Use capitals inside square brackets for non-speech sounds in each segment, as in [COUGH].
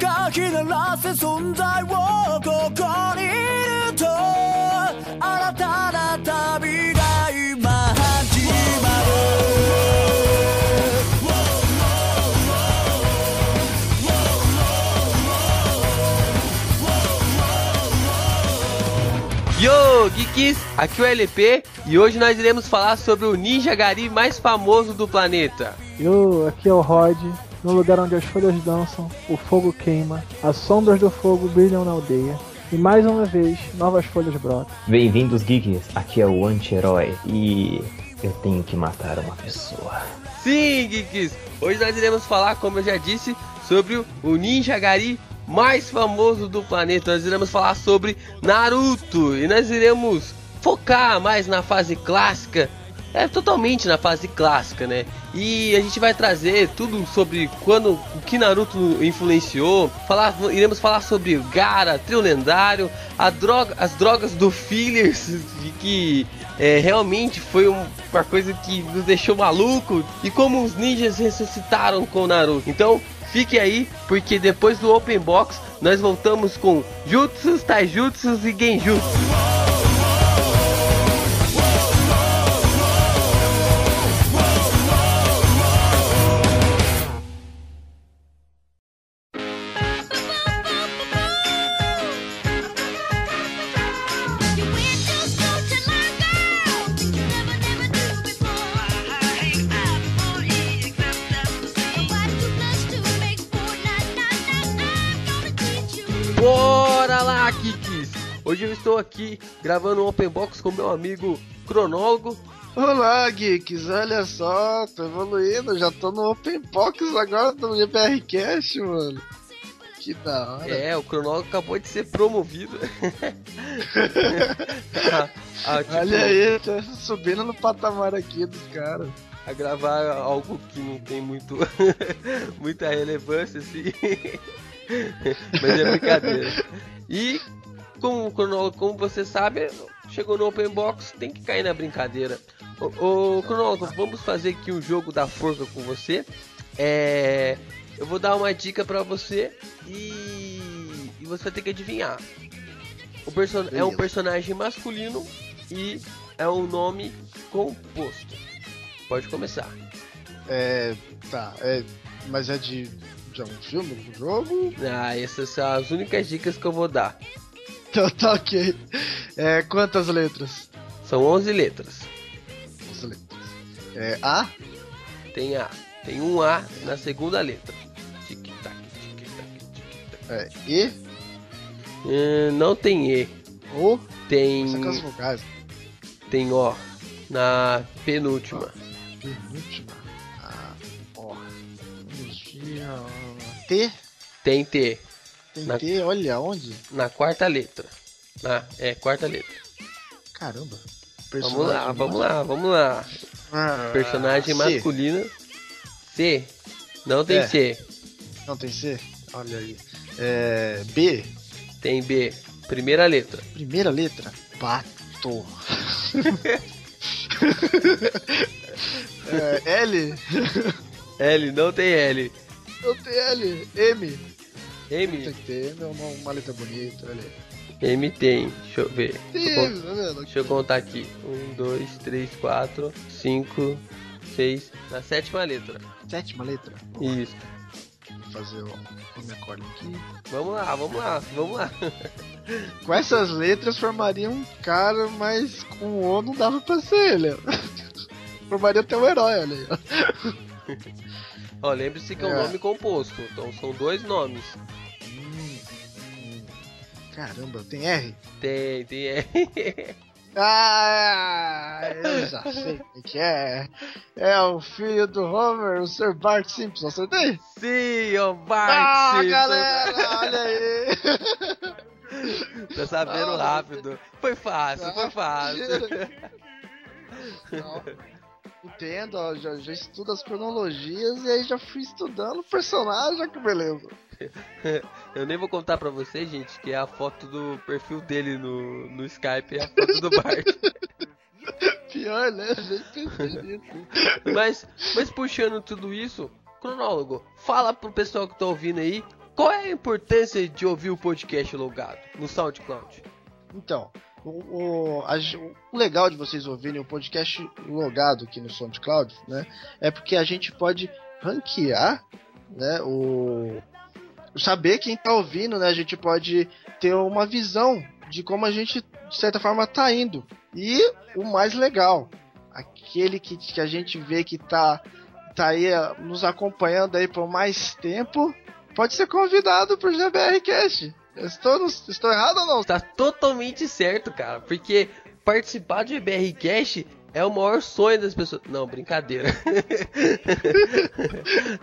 かき鳴らせ存在をここにいると新たな旅が今始まる Yo, Geeks! Aqui é o LP e hoje nós iremos falar sobre o ninja gari mais famoso do planeta. Yo, aqui é o Rod. no lugar onde as folhas dançam, o fogo queima, as sombras do fogo brilham na aldeia. E mais uma vez, novas folhas brotam. Bem-vindos, geeks. Aqui é o anti-herói e eu tenho que matar uma pessoa. Sim, Geeks! Hoje nós iremos falar, como eu já disse, sobre o ninja gari mais famoso do planeta. Nós iremos falar sobre Naruto e nós iremos focar mais na fase clássica. É totalmente na fase clássica, né? E a gente vai trazer tudo sobre quando o que Naruto influenciou. Falar, iremos falar sobre Gara, trio lendário, a droga, as drogas do fillers, de que é, realmente foi um- uma coisa que nos deixou maluco e como os ninjas ressuscitaram com o Naruto. Então fique aí, porque depois do Open Box nós voltamos com Jutsus, Taijutsus e Genjutsu. Hoje eu estou aqui gravando um Open Box com meu amigo Cronólogo. Olá, geeks, olha só, tô evoluindo, já tô no Open Box agora do GBR Cash, mano. Que da hora. É, o Cronólogo acabou de ser promovido. a, [LAUGHS] a, tipo, Olha aí, tá subindo no patamar aqui dos caras. a gravar algo que não tem muito [LAUGHS] muita relevância assim. [LAUGHS] Mas é brincadeira. E como como você sabe, chegou no Open Box, tem que cair na brincadeira. Ô, ô cronólogo, vamos fazer aqui um jogo da forca com você. É, eu vou dar uma dica pra você e, e você vai ter que adivinhar. O person é um Beleza. personagem masculino e é um nome composto. Pode começar. É, tá, é, mas é de, de algum filme, algum jogo? Ah, essas são as únicas dicas que eu vou dar. Então tá ok. É, quantas letras? São 11 letras. As letras. É, A? Tem A. Tem um A na segunda letra. Tic-tac, tic-tac, tic-tac. É, E? Hum, não tem E. O? Tem. As vogais. Tem O. Na penúltima. Penúltima. A, ó. Energia. T? Tem T. Tem Na- T, olha onde? Na quarta letra. Na, é, quarta letra. Caramba. Vamos lá, vamos lá, vamos lá. Ah, Personagem C. masculino. C. Não tem É. C. Não tem C? Olha aí. É, B. Tem B. Primeira letra. Primeira letra. Pato. [LAUGHS] é, L. L. Não tem L. Não tem L. M. Tem M. que ter M, é uma, uma letra bonita. Olha aí. M tem. Deixa eu ver. Deixa eu, tá deixa eu contar aqui. Um, dois, três, quatro, cinco, seis. Na sétima letra. Sétima letra. Isso. Vou fazer o, minha corda aqui. Vamos lá, vamos lá, vamos lá. [LAUGHS] Com essas letras formaria um cara, mas com O não dava pra ser ele. ó. [LAUGHS] formaria até um herói, olha aí. [LAUGHS] ó. Lembre-se que é um É. nome composto. Então são dois nomes. Hum, hum. Caramba, tem R? Tem, tem. É. [LAUGHS] Ah, eu já sei o que é. É o filho do Homer, o Sr. Bart Simpson, acertei? Sim, ó, Bart Ah, Simpson. galera, olha aí. Tá sabendo Ah, rápido. Foi fácil, foi fácil. Não, Entendo, ó, já, já estudo as cronologias e aí já fui estudando o personagem, que beleza. [LAUGHS] Eu nem vou contar pra vocês, gente, que é a foto do perfil dele no, no Skype, é a foto do Bart. [LAUGHS] Pior, né? Mas, mas puxando tudo isso, cronólogo, fala pro pessoal que tá ouvindo aí qual é a importância de ouvir o podcast logado no SoundCloud? Então, o, o- a o legal de vocês ouvirem o podcast logado aqui no SoundCloud, né? É porque a gente pode ranquear, né? O saber quem tá ouvindo, né? A gente pode ter uma visão de como a gente, de certa forma, tá indo. E o mais legal, aquele que, que a gente vê que tá, tá aí eh, nos acompanhando aí por mais tempo, pode ser convidado pro GBR Cast. Eu Estou, no- estou errado ou não? Tá totalmente certo, cara, porque participar do GBR Cash é o maior sonho das pessoas. Não, brincadeira. [LAUGHS]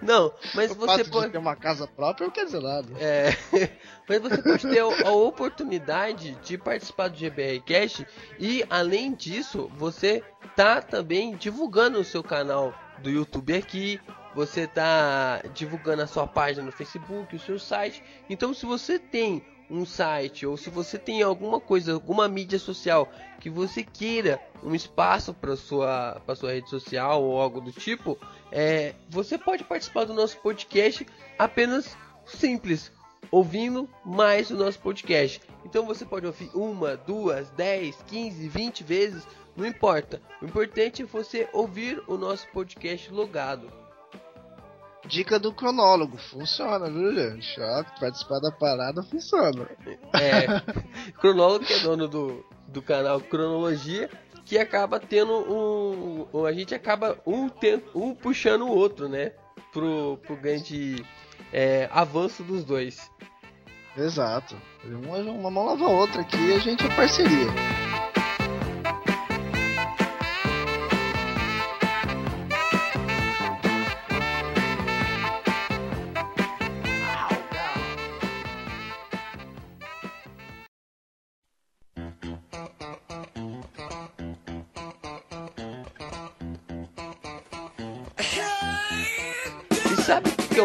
Não, mas o você fato de pode. ter uma casa própria não quer dizer nada. É, [LAUGHS] mas você pode ter a oportunidade de participar do GBR Cash e além disso, você tá também divulgando o seu canal do YouTube aqui, você tá divulgando a sua página no Facebook, o seu site. Então, se você tem um site ou se você tem alguma coisa, alguma mídia social que você queira um espaço para sua para sua rede social ou algo do tipo, é, você pode participar do nosso podcast apenas simples, ouvindo mais o nosso podcast. Então você pode ouvir uma, duas, dez, quinze, vinte vezes, não importa. O importante é você ouvir o nosso podcast logado. Dica do cronólogo, funciona, viu, gente? Ó, participar da parada funciona. É, [LAUGHS] Cronólogo que é dono do, do canal Cronologia, que acaba tendo um, a gente acaba um, ten- um puxando o outro, né? Pro, pro grande é, avanço dos dois. Exato. Uma, uma mão lava a outra aqui e a gente é parceria.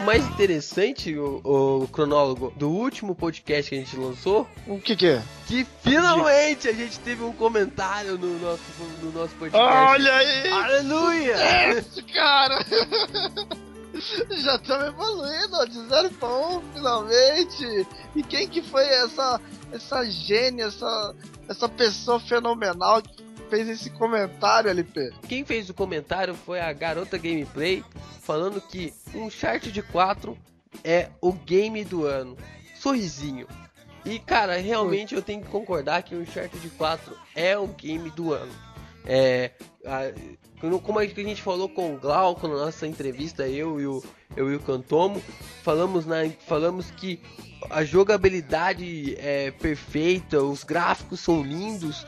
Mais interessante, o, o cronólogo, do último podcast que a gente lançou? O que que é? Que finalmente a gente teve um comentário no nosso, no nosso podcast. Olha aí! Aleluia! Esse cara! [LAUGHS] Já estamos evoluindo, ó, de 0 pra 1, finalmente! E quem que foi essa, essa gênia, essa, essa pessoa fenomenal que fez esse comentário, LP? Quem fez o comentário foi a Garota Gameplay, falando que Uncharted 4 é o game do ano. Sorrisinho. E cara, realmente eu tenho que concordar que o Uncharted 4 é o game do ano. É, a- como- a gente falou com o Glauco na nossa entrevista, eu e o, eu e o Cantomo, falamos, na, falamos que a jogabilidade é perfeita, os gráficos são lindos,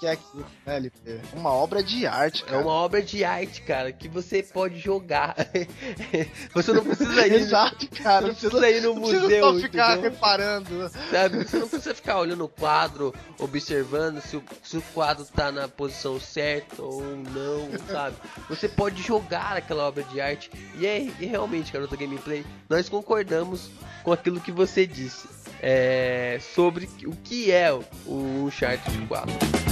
que é aquilo, né, LP? Uma obra de arte, É cara. uma obra de arte, cara, que você pode jogar. [LAUGHS] você não precisa ir, Exato, cara. não precisa ir no Não precisa museu, só ficar entendeu? reparando. sabe? Você não precisa ficar olhando o quadro, observando se o, se o quadro tá na posição certa ou não, sabe? Você pode jogar aquela obra de arte. E é e realmente, garota gameplay, nós concordamos com aquilo que você disse. É, sobre o que é o o Uncharted 4.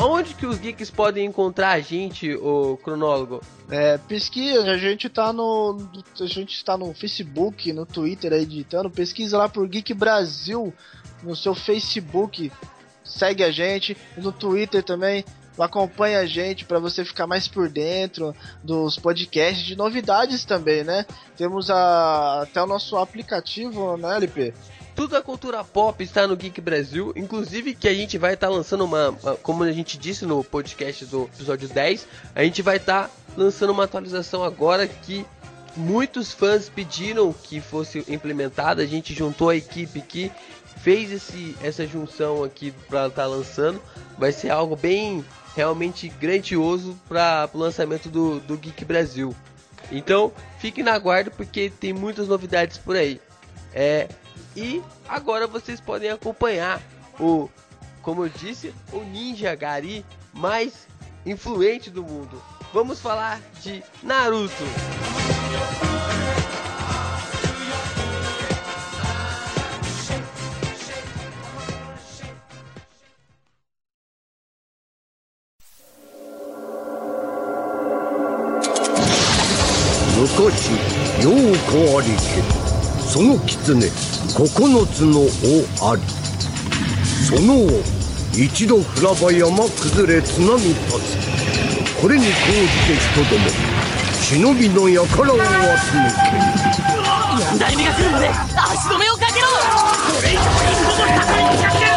Onde que os geeks podem encontrar a gente, o cronólogo? É, pesquisa, a gente tá no. A gente tá no Facebook, no Twitter aí. Pesquisa lá por Geek Brasil no seu Facebook. Segue a gente. No Twitter também. Acompanha a gente para você ficar mais por dentro dos podcasts de novidades também, né? Temos a, até o nosso aplicativo, né, LP? Tudo a cultura pop está no Geek Brasil, inclusive que a gente vai estar lançando uma, como a gente disse no podcast do episódio 10, a gente vai estar lançando uma atualização agora que muitos fãs pediram que fosse implementada, a gente juntou a equipe aqui, fez esse, essa junção aqui para estar lançando, vai ser algo bem realmente grandioso para o lançamento do, do Geek Brasil. Então, fique na guarda porque tem muitas novidades por aí. É, e agora vocês podem acompanhar o, como eu disse, o Ninja Gari mais influente do mundo. Vamos falar de Naruto. ようこありけりその狐九つの尾あり。その尾一度降らば山崩れ津波立つ。これに講じて人ども忍びの輩を集めけ四代目が来るまで足止めをかけろ。これ以上一歩も下がりにかける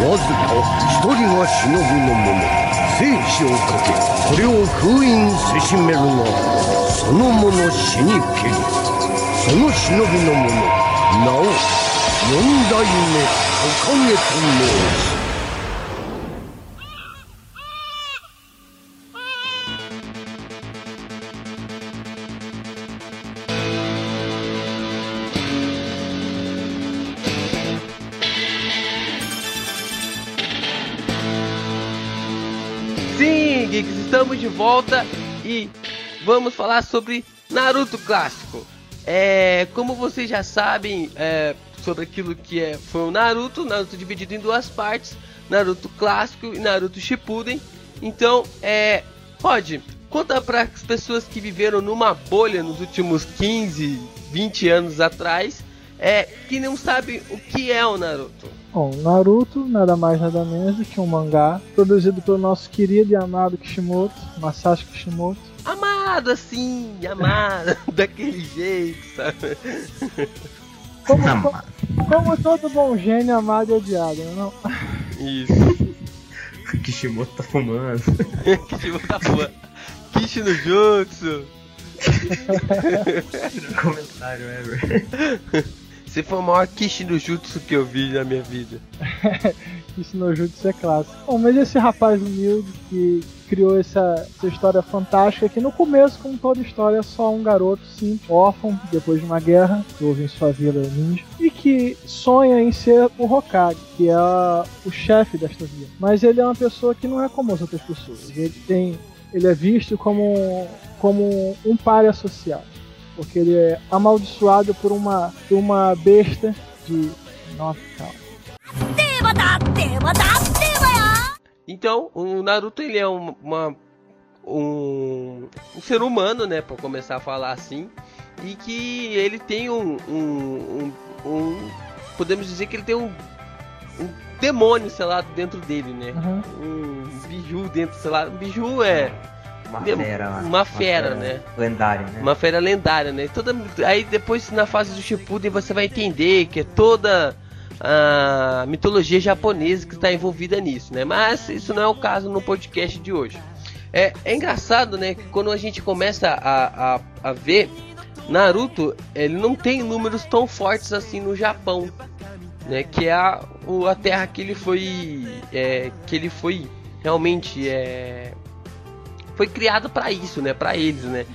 なわずか一人が忍びの者生死をかけこれを封印せしめるがその者死にけり。その忍びの者名を四代目トカゲと申す「estamos de volta e vamos falar sobre Naruto clássico. É, como vocês já sabem, é, sobre aquilo que é, foi o Naruto, Naruto dividido em duas partes, Naruto clássico e Naruto Shippuden. Então, é, pode conta para as pessoas que viveram numa bolha nos últimos 15, 20 anos atrás, é, que não sabem o que é o Naruto. Bom, Naruto, nada mais nada menos do que um mangá produzido pelo nosso querido e amado Kishimoto, Masashi Kishimoto. Amado assim, amado, [LAUGHS] daquele jeito, sabe? Como, como, como todo bom gênio amado e odiado, não? Isso. [LAUGHS] Kishimoto tá fumando. [LAUGHS] Kishimoto tá boa. Kishi no Jutsu. Comentário ever. Você foi o maior Kishi no Jutsu que eu vi na minha vida. [LAUGHS] Isso no Jutsu é clássico. Bom, mas esse rapaz humilde que criou essa, essa história fantástica que no começo, como toda história, é só um garoto simples, órfão, depois de uma guerra, que houve em sua vila ninja, e que sonha em ser o Hokage, que é o chefe desta vila. Mas ele é uma pessoa que não é como as outras pessoas. Ele tem. Ele é visto como, como um páreo social porque ele é amaldiçoado por uma, uma besta de. Nossa, calma. Então, o Naruto ele é um, uma, um, um ser humano, né? Pra começar a falar assim. E que ele tem um. um, um podemos dizer que ele tem um, demônio, sei lá, dentro dele, né? Uhum. Um biju dentro, sei lá. Um biju é uma fera. uma fera, né? Lendária, né? Uma fera lendária, né? Toda, aí depois na fase do Shippuden você vai entender que é toda a mitologia japonesa que está envolvida nisso, né? Mas isso não é o caso no podcast de hoje. É, é engraçado, né? Que quando a gente começa a, a, a ver Naruto, ele não tem números tão fortes assim no Japão, né? Que é a, o- a terra que ele foi, é, que ele foi realmente é, foi criado para isso, né? Para eles, né?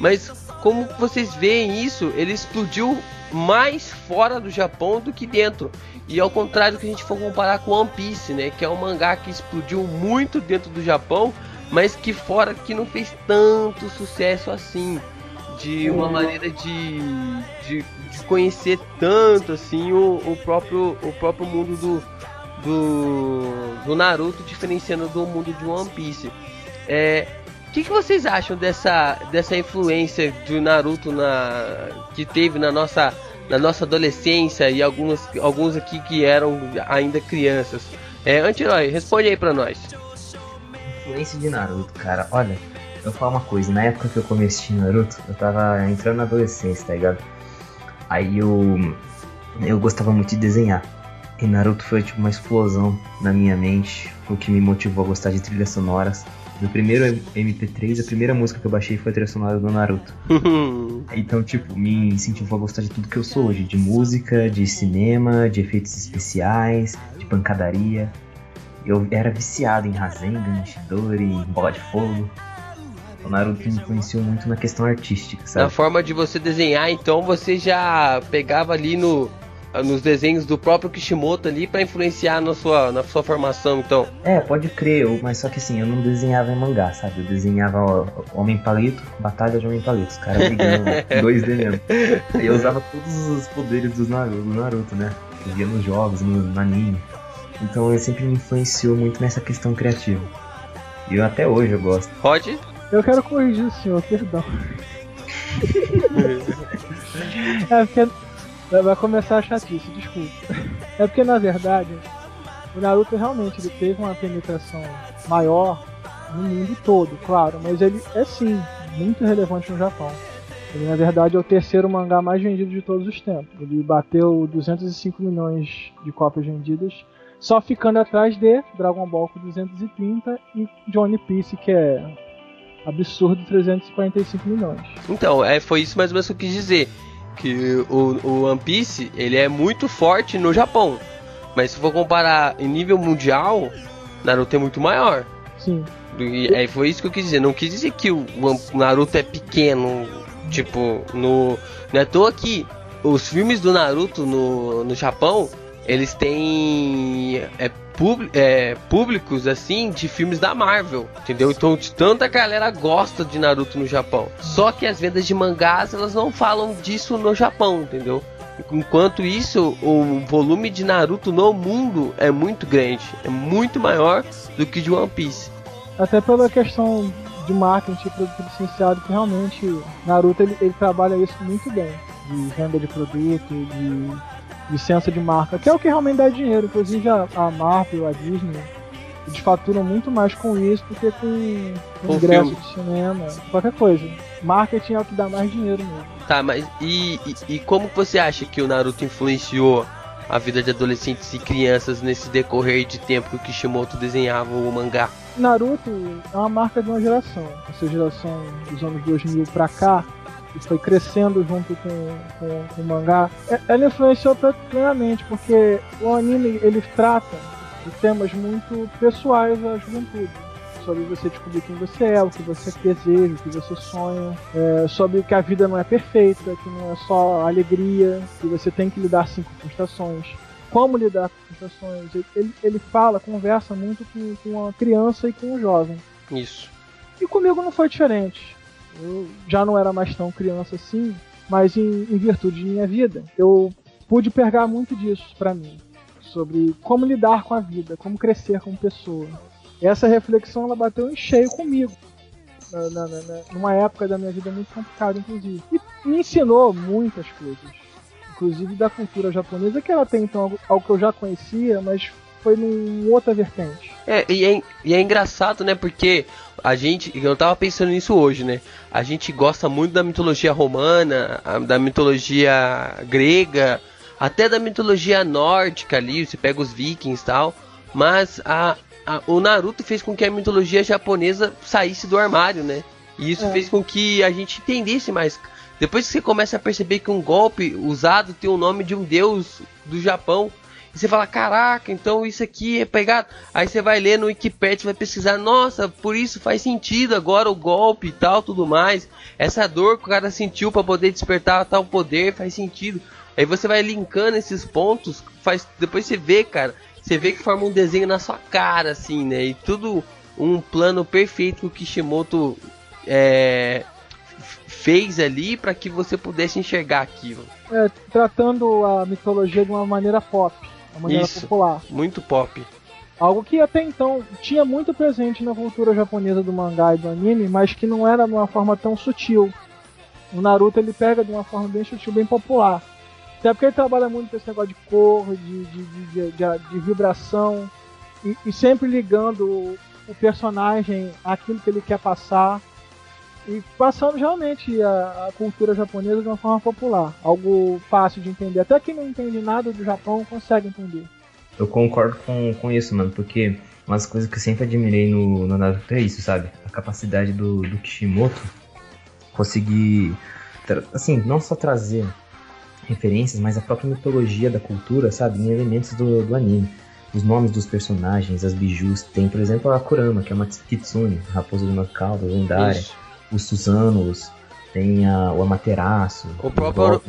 Mas como vocês veem isso, ele explodiu mais fora do Japão do que dentro. E ao contrário que a gente for comparar com One Piece, né, que é um mangá que explodiu muito dentro do Japão, mas que fora que não fez tanto sucesso assim, de uma maneira de, de, de conhecer tanto assim o, o próprio o próprio mundo do, do do Naruto diferenciando do mundo de One Piece. É, que, que vocês acham dessa, dessa influência do Naruto na, que teve na nossa, na nossa adolescência e alguns, alguns aqui que eram ainda crianças? É, Anti-Herói, responde aí pra nós. Influência de Naruto, cara. Olha, eu vou falar uma coisa. Na época que eu comecei Naruto, eu tava entrando na adolescência, tá ligado? Aí eu. Eu gostava muito de desenhar. E Naruto foi tipo uma explosão na minha mente, o que me motivou a gostar de trilhas sonoras. No primeiro MP3, a primeira música que eu baixei foi a trilha sonora do Naruto. [LAUGHS] Então, tipo, me incentivou a gostar de tudo que eu sou hoje: de música, de cinema, de efeitos especiais, de pancadaria. Eu era viciado em Rasengan, em Shidori, em Bola de Fogo. O Naruto me influenciou muito na questão artística, Na sabe? forma de você desenhar, então você já pegava ali no, nos desenhos do próprio Kishimoto ali pra influenciar na sua, na sua formação, então. É, pode crer, eu- mas só que assim, eu não desenhava em mangá, sabe? Eu desenhava Homem Palito, Batalha de Homem Palito, os caras brigando, [LAUGHS] 2D mesmo. Aí eu usava todos os poderes do Naruto, do Naruto né? Eu via nos jogos, no, no anime. Então ele sempre me influenciou muito nessa questão criativa. E eu, até hoje eu gosto. Rod? Eu quero corrigir o senhor, perdão. [LAUGHS] é porque. Vai começar a chatice, desculpa. É porque na verdade, o Naruto realmente ele teve uma penetração maior no mundo todo, claro, mas ele é sim muito relevante no Japão. Ele na verdade é o terceiro mangá mais vendido de todos os tempos. Ele bateu 205 milhões de cópias vendidas, só ficando atrás de Dragon Ball com 230 e Johnny Piece que é absurdo 345 milhões. Então, é, foi isso mais ou menos que eu quis dizer. Que o, o One Piece, ele é muito forte no Japão. Mas se for comparar em nível mundial, Naruto é muito maior. Sim. E é, foi isso que eu quis dizer. Não quis dizer que o, o Naruto é pequeno. Tipo, no. Não é à toa que os filmes do Naruto no, no Japão, eles têm é, é, públicos assim de filmes da Marvel, entendeu? Então de tanta galera gosta de Naruto no Japão. Só que as vendas de mangás elas não falam disso no Japão, entendeu? Enquanto isso, o volume de Naruto no mundo é muito grande, é muito maior do que de One Piece. Até pela questão de marketing e produto licenciado, que realmente Naruto ele, ele trabalha isso muito bem. De venda de produto, de licença de marca, que é o que realmente dá dinheiro. Inclusive a, a Marvel, a Disney, eles faturam muito mais com isso do que com, com ingresso filme. de cinema, qualquer coisa. Marketing é o que dá mais dinheiro mesmo. Tá, mas e, e, e como você acha que o Naruto influenciou a vida de adolescentes e crianças nesse decorrer de tempo que o Kishimoto desenhava o mangá? Naruto é uma marca de uma geração. Essa geração dos anos 2000 pra cá, foi crescendo junto com, com, com o mangá, é- ela influenciou plenamente, porque o anime ele trata de temas muito pessoais à juventude. Sobre você descobrir quem você é, o que você deseja, o que você sonha, é, sobre que a vida não é perfeita, que não é só alegria, que você tem que lidar sim com frustrações como lidar com frustrações. Ele, ele fala, conversa muito com, com a criança e com o jovem. Isso. E comigo não foi diferente. Eu já não era mais tão criança assim, mas em, em virtude de minha vida, eu pude pegar muito disso pra mim. Sobre como lidar com a vida, como crescer como pessoa. E essa reflexão ela bateu em cheio comigo. Na, na- na- numa época da minha vida muito complicada, inclusive. E me ensinou muitas coisas inclusive da cultura japonesa, que ela tem então algo, algo que eu já conhecia, mas foi num outra vertente. É, e é, e é engraçado, né? Porque a gente, eu tava pensando nisso hoje, né? A gente gosta muito da mitologia romana, da mitologia grega, até da mitologia nórdica ali, você pega os vikings e tal. Mas a, a- o Naruto fez com que a mitologia japonesa saísse do armário, né? E isso É. fez com que a gente entendesse mais. Depois que você começa a perceber que um golpe usado tem o nome de um deus do Japão, e você fala, caraca, então isso aqui é pegado. Aí você vai ler no Wikipedia, vai pesquisar, nossa, por isso faz sentido agora o golpe e tal, tudo mais. Essa dor que o cara sentiu para poder despertar tal poder faz sentido. Aí você vai linkando esses pontos, faz depois você vê, cara, você vê que forma um desenho na sua cara, assim, né? E tudo um plano perfeito que o Kishimoto é, fez ali para que você pudesse enxergar aquilo. É, tratando a mitologia de uma maneira pop, maneira Isso. popular. Muito pop. Algo que até então tinha muito presente na cultura japonesa do mangá e do anime, mas que não era de uma forma tão sutil. O Naruto ele pega de uma forma bem sutil, bem popular. Até porque ele trabalha muito com esse negócio de cor, de, de, de, de- de- de vibração, e, e sempre ligando o, o personagem àquilo que ele quer passar. E passando realmente a, a cultura japonesa de uma forma popular. Algo fácil de entender. Até quem não entende nada do Japão consegue entender. Eu concordo com, com isso, mano, porque uma das coisas que eu sempre admirei no, no Naruto é isso, sabe? A capacidade do, do Kishimoto conseguir, assim, não só trazer referências, mas a própria mitologia da cultura, sabe? Em elementos do, do anime. Os nomes dos personagens, as bijus. Tem, por exemplo, a Kurama, que é uma Kitsune, raposa de uma cauda lendária. Isso. Os Susanos, tem a, o Amaterasu. O próprio.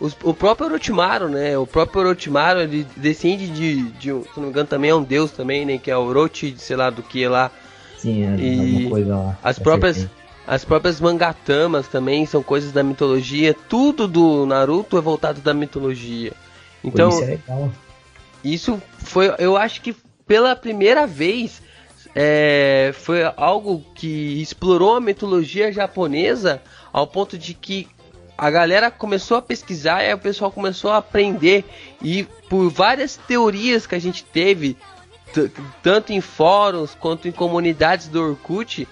Os- o próprio Orochimaru, né? O próprio Orochimaru, ele descende de, de um- se não me engano, também é um deus também, né? Que é o Orochi, sei lá do que lá. Sim, é E alguma coisa lá. as próprias- serpente. As próprias mangatamas também são coisas da mitologia. Tudo do Naruto é voltado da mitologia. Então, isso é legal. isso foi, eu acho que pela primeira vez é, foi algo que explorou a mitologia japonesa ao ponto de que a galera começou a pesquisar e o pessoal começou a aprender. E por várias teorias que a gente teve tanto em fóruns quanto em comunidades do Orkut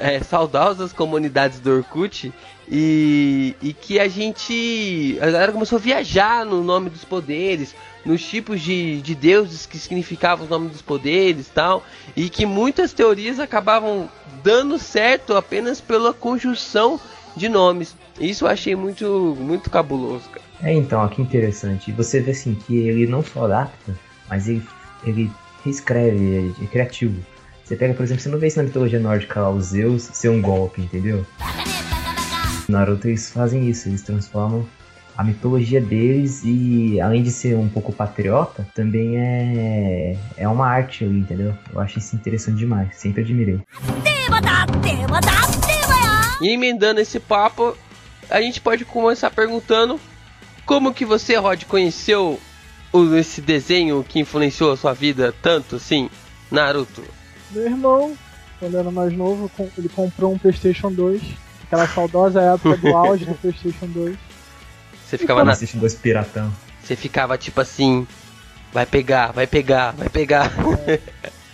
é, saudosas comunidades do Orkut e, e que a gente a galera começou a viajar no nome dos poderes nos tipos de, de deuses que significavam os nomes dos poderes tal e que muitas teorias acabavam dando certo apenas pela conjunção de nomes isso eu achei muito muito cabuloso cara. É, então, ó, que interessante. Você vê assim que ele não só adapta, mas ele, ele reescreve, é, é criativo. Você pega, por exemplo, você não vê isso na mitologia nórdica lá, o Zeus ser um golpe, entendeu? Naruto eles fazem isso, eles transformam a mitologia deles e além de ser um pouco patriota, também é, é uma arte ali, entendeu? Eu acho isso interessante demais, sempre admirei. E emendando esse papo, a gente pode começar perguntando como que você, Rod, conheceu esse desenho que influenciou a sua vida tanto assim, Naruto? Meu irmão, quando era mais novo, ele comprou um Playstation 2, aquela saudosa época do auge do Playstation 2 você ficava na, Assiste dois piratão. você ficava tipo assim, vai pegar, vai pegar, vai pegar.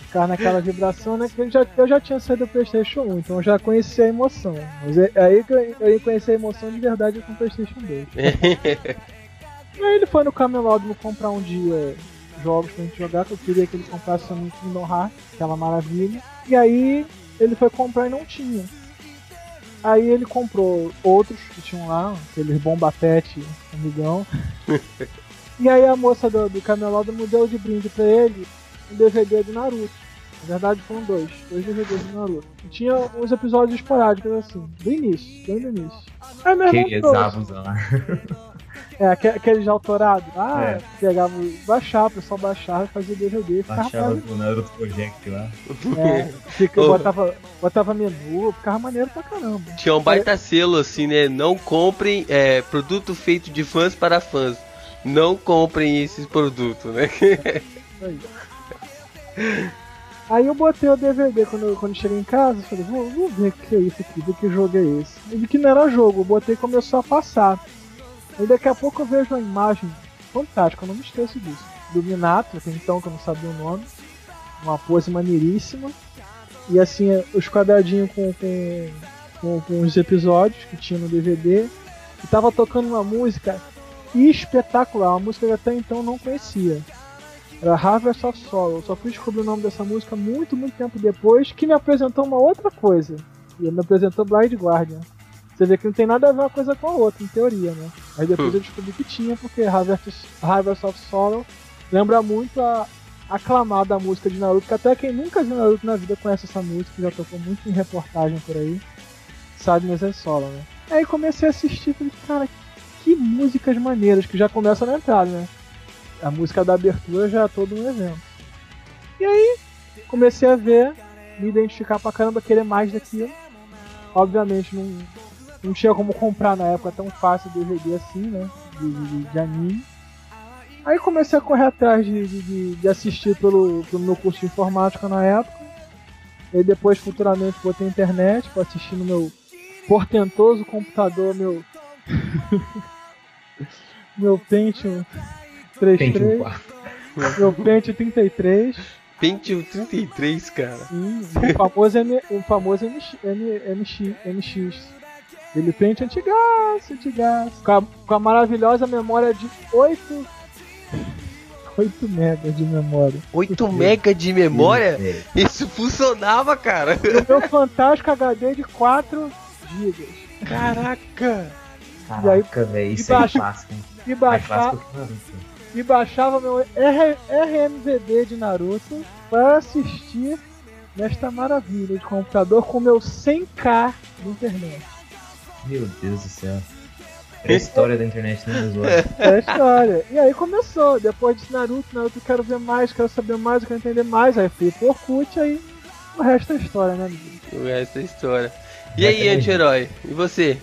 Ficava naquela vibração, né? Que eu já, eu já tinha saído do PlayStation 1, então eu já conhecia a emoção. Mas é, é aí que eu, eu ia conhecer a emoção de verdade com o PlayStation 2. E [LAUGHS] aí ele foi no Camelódromo comprar um dia jogos pra gente jogar, que eu queria que ele comprasse também Kingdom Hearts, aquela maravilha. E aí ele foi comprar e não tinha. Aí ele comprou outros que tinham lá, aqueles bombapete, amigão. [LAUGHS] e aí a moça do, do Camelódromo deu de brinde pra ele um DVD do Naruto. Na verdade foram dois, dois DVDs do Naruto. E tinha uns episódios esporádicos assim, do início, bem do início. Aí meu irmão Que trouxe. É, aque- aqueles de autorado. Ah, É. pegava, baixava, o pessoal baixava e fazia DVD. Baixava maneiro. o Naruto Project lá. É, [LAUGHS] fica, botava, botava menu, ficava maneiro pra caramba. Tinha um baita selo assim, né? Não comprem é, produto feito de fãs para fãs. Não comprem esses produtos, né? [LAUGHS] Aí. Aí eu botei o DVD quando eu, quando cheguei em casa, falei, vou, vou ver o que é isso aqui, ver que jogo é esse. E vi que não era jogo, eu botei e começou a passar. Aí daqui a pouco eu vejo uma imagem fantástica, eu não me esqueço disso. Do Minato, até então que eu não sabia o nome. Uma pose maneiríssima. E assim, os quadradinhos com, com, com, com os episódios que tinha no DVD. E tava tocando uma música espetacular, uma música que eu até então não conhecia. Era Harvest of Sorrow. Eu só fui descobrir o nome dessa música muito, muito tempo depois, que me apresentou uma outra coisa. E me apresentou Blind Guardian. Você vê que não tem nada a ver uma coisa com a outra, em teoria, né? Aí depois Hum. eu descobri que tinha, porque Harvest, Harvest of Sorrow lembra muito a aclamada música de Naruto, que até quem nunca viu Naruto na vida conhece essa música, já tocou muito em reportagem por aí. Sadness and Sorrow, né? Aí comecei a assistir e falei, cara, que músicas maneiras, que já começam na entrada, né? A música da abertura já é todo um evento. E aí, comecei a ver, me identificar pra caramba, querer mais daquilo. Obviamente não, não tinha como comprar na época tão fácil DVD assim, né? De, de, de anime. Aí comecei a correr atrás de, de, de- assistir pelo, pelo meu curso de informática na época. E depois futuramente botei internet pra assistir no meu portentoso computador, meu. [LAUGHS] meu Pentium 33. Pentium 4. Meu Pentium 33. Pentium 33, cara. Sim, o famoso, M, o famoso MX, M, MX, MX. Ele pente antigaço, antigaço. Com a, com a maravilhosa memória de 8. 8 megas de memória. 8 mega de memória? É. Isso funcionava, cara. E o meu fantástico HD de 4 gigas. Caraca. Caraca, velho, isso e aí é baixa- clássico? E, clássico que Naruto. e baixava meu R, RMVB de Naruto para assistir nesta maravilha de computador com meu 100k de internet. Meu Deus do céu. É a história da internet, né, é. é a história. E aí começou. Depois de Naruto, Naruto, quero ver mais, quero saber mais, quero entender mais. Aí fui pro Orkut, aí o resto é história, né, amigo? O resto é história. E aí, anti-herói? E você?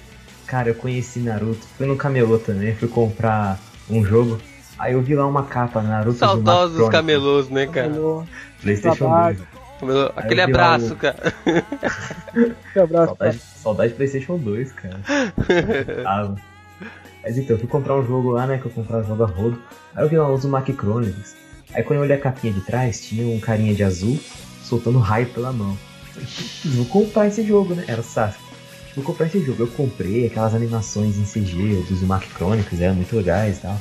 Cara, eu conheci Naruto. Fui no camelô também, fui comprar um jogo. Aí eu vi lá uma capa, Naruto Saudosos camelôs, né, cara? Camelô, PlayStation 2. Meu, aquele abraço, cara. que [LAUGHS] abraço, saudade, cara. Saudade PlayStation 2, cara. ah, mas então, eu fui comprar um jogo lá, né? Que eu comprei um jogo a rodo. Aí eu vi lá os Mac Chronicles. Aí quando eu olhei a capinha de trás, tinha um carinha de azul soltando raio pela mão. Vou comprar esse jogo, né? Era Sasuke. Vou comprar esse jogo. Eu comprei aquelas animações em CG dos Mac Chronicles, eram muito legais e tal.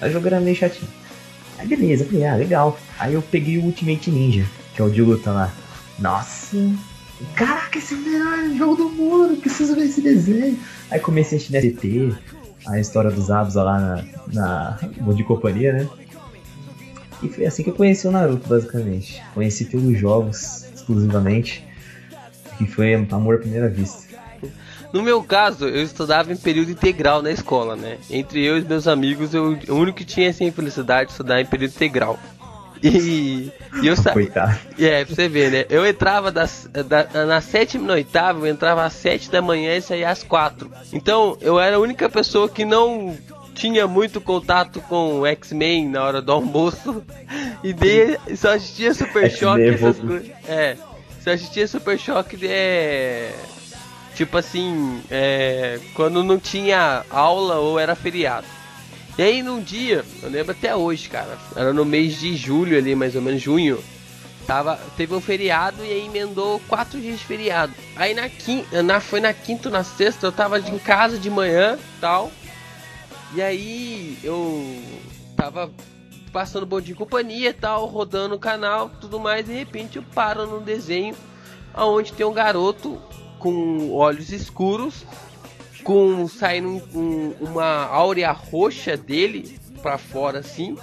Aí o jogo era meio chatinho. Aí beleza, falei, ah, legal. Aí eu peguei o Ultimate Ninja que é o de luta lá. Nossa, caraca, esse é o melhor jogo do mundo, preciso ver esse desenho. Aí comecei a assistir SBT, a história dos Abusa lá na, na de Companhia, né? E foi assim que eu conheci o Naruto, basicamente. Conheci pelos jogos, exclusivamente. Que foi amor à primeira vista. No meu caso, eu estudava em período integral na escola, né? Entre eu e meus amigos, eu, o único que tinha essa infelicidade de estudar em período integral. E, e eu sabia. É, pra você ver, né? Eu entrava das, da, na sétima e oitava, eu entrava às sete da manhã e saía às quatro. Então, eu era a única pessoa que não tinha muito contato com X-Men na hora do almoço. E de, só assistia Super Choque, essas coisas. É, só assistia Super Choque de. É, tipo assim, é, quando não tinha aula ou era feriado. E aí num dia, eu lembro até hoje, cara, era no mês de julho ali, mais ou menos junho. Tava, teve um feriado e aí emendou quatro dias de feriado. Aí na quinta, na, foi na quinta ou na sexta, eu tava em casa de manhã tal. E aí eu tava passando bom de companhia e tal, rodando o canal, tudo mais, de repente eu paro num desenho onde tem um garoto com olhos escuros, com saindo um- um- uma áurea roxa dele pra fora assim.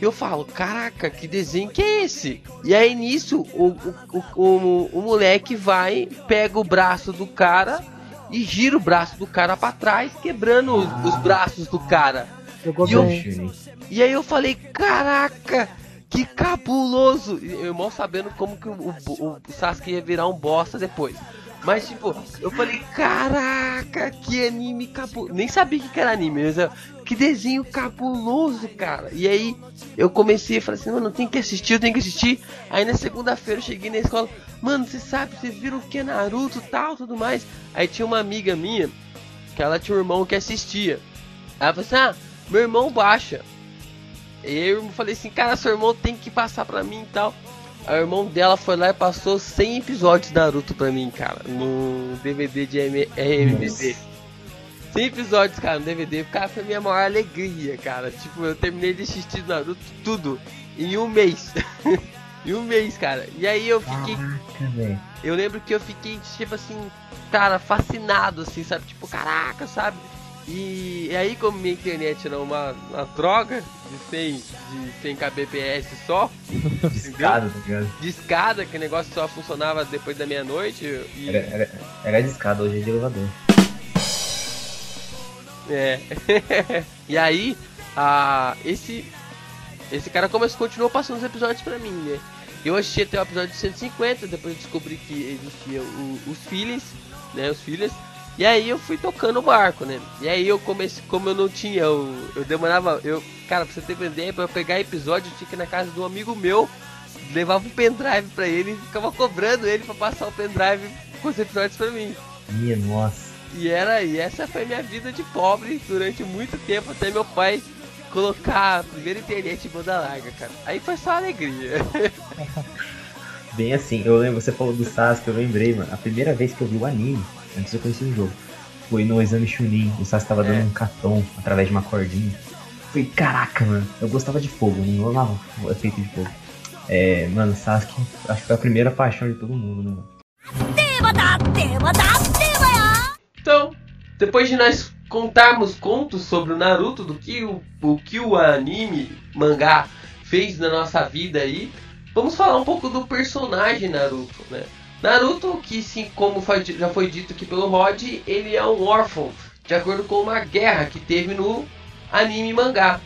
Eu falo, caraca, que desenho que é esse? E aí nisso o, o, o, o, moleque vai, pega o braço do cara e gira o braço do cara pra trás, quebrando os, os braços do cara. E eu-. E aí eu falei, caraca, que cabuloso! Eu mal sabendo como que o, o, o Sasuke ia virar um bosta depois. Mas tipo, eu falei, caraca, que anime cabuloso. Nem sabia que era anime, mas eu, que desenho cabuloso, cara. E aí eu comecei a falar assim, mano, tem que assistir, eu tenho que assistir. Aí na segunda-feira eu cheguei na escola, mano, você sabe, vocês viram o que é Naruto tal, tudo mais. Aí tinha uma amiga minha, que ela tinha um irmão que assistia. Aí ela falou assim, ah, meu irmão baixa. E eu falei assim, cara, seu irmão tem que passar pra mim e tal. O irmão dela foi lá e passou 100 episódios de Naruto pra mim, cara, no DVD de M RMVB. 100 episódios, cara, no DVD. Cara, foi a minha maior alegria, cara. Tipo, eu terminei de assistir Naruto tudo em um mês. [LAUGHS] em um mês, cara. E aí eu fiquei Caraca, velho. eu lembro que eu fiquei, tipo assim, cara, fascinado, assim, sabe? Tipo, caraca, sabe? E, e aí, como minha internet era uma, uma droga de 100, de 100 kbps só, [LAUGHS] Discado, tá ligado? escada, que o negócio só funcionava depois da meia-noite, e Era, era, era discado, hoje é de elevador. É. [LAUGHS] e aí, a, esse esse cara começou, continuou passando os episódios pra mim, né? Eu assisti até o episódio 150, depois eu descobri que existia o- os filhos, né? Os filhos. E aí eu fui tocando o barco, né? E aí eu comecei, como eu não tinha, eu, eu demorava, eu, cara, pra você ter uma ideia, pra eu pegar episódio, eu tinha que ir na casa de um amigo meu, levava um pendrive pra ele e ficava cobrando ele pra passar o pendrive com os episódios pra mim. Minha nossa. E era e essa foi minha vida de pobre durante muito tempo até meu pai colocar a primeira internet em banda larga, cara. Aí foi só alegria. [LAUGHS] Bem assim, eu lembro, você falou do Sasuke, eu lembrei, mano. A primeira vez que eu vi o anime, antes eu conheci o jogo. Foi no exame Chunin, o Sasuke tava é. dando um catom através de uma cordinha. Foi caraca, mano. Eu gostava de fogo, não amava o efeito de fogo. É, mano, Sasuke, acho que foi a primeira paixão de todo mundo, né? Então, depois de nós contarmos contos sobre o Naruto, do que o, o que o anime, mangá fez na nossa vida aí, vamos falar um pouco do personagem Naruto, né? Naruto, que sim, como foi já foi dito aqui pelo Rod, ele é um órfão, de acordo com uma guerra que teve no anime e mangá.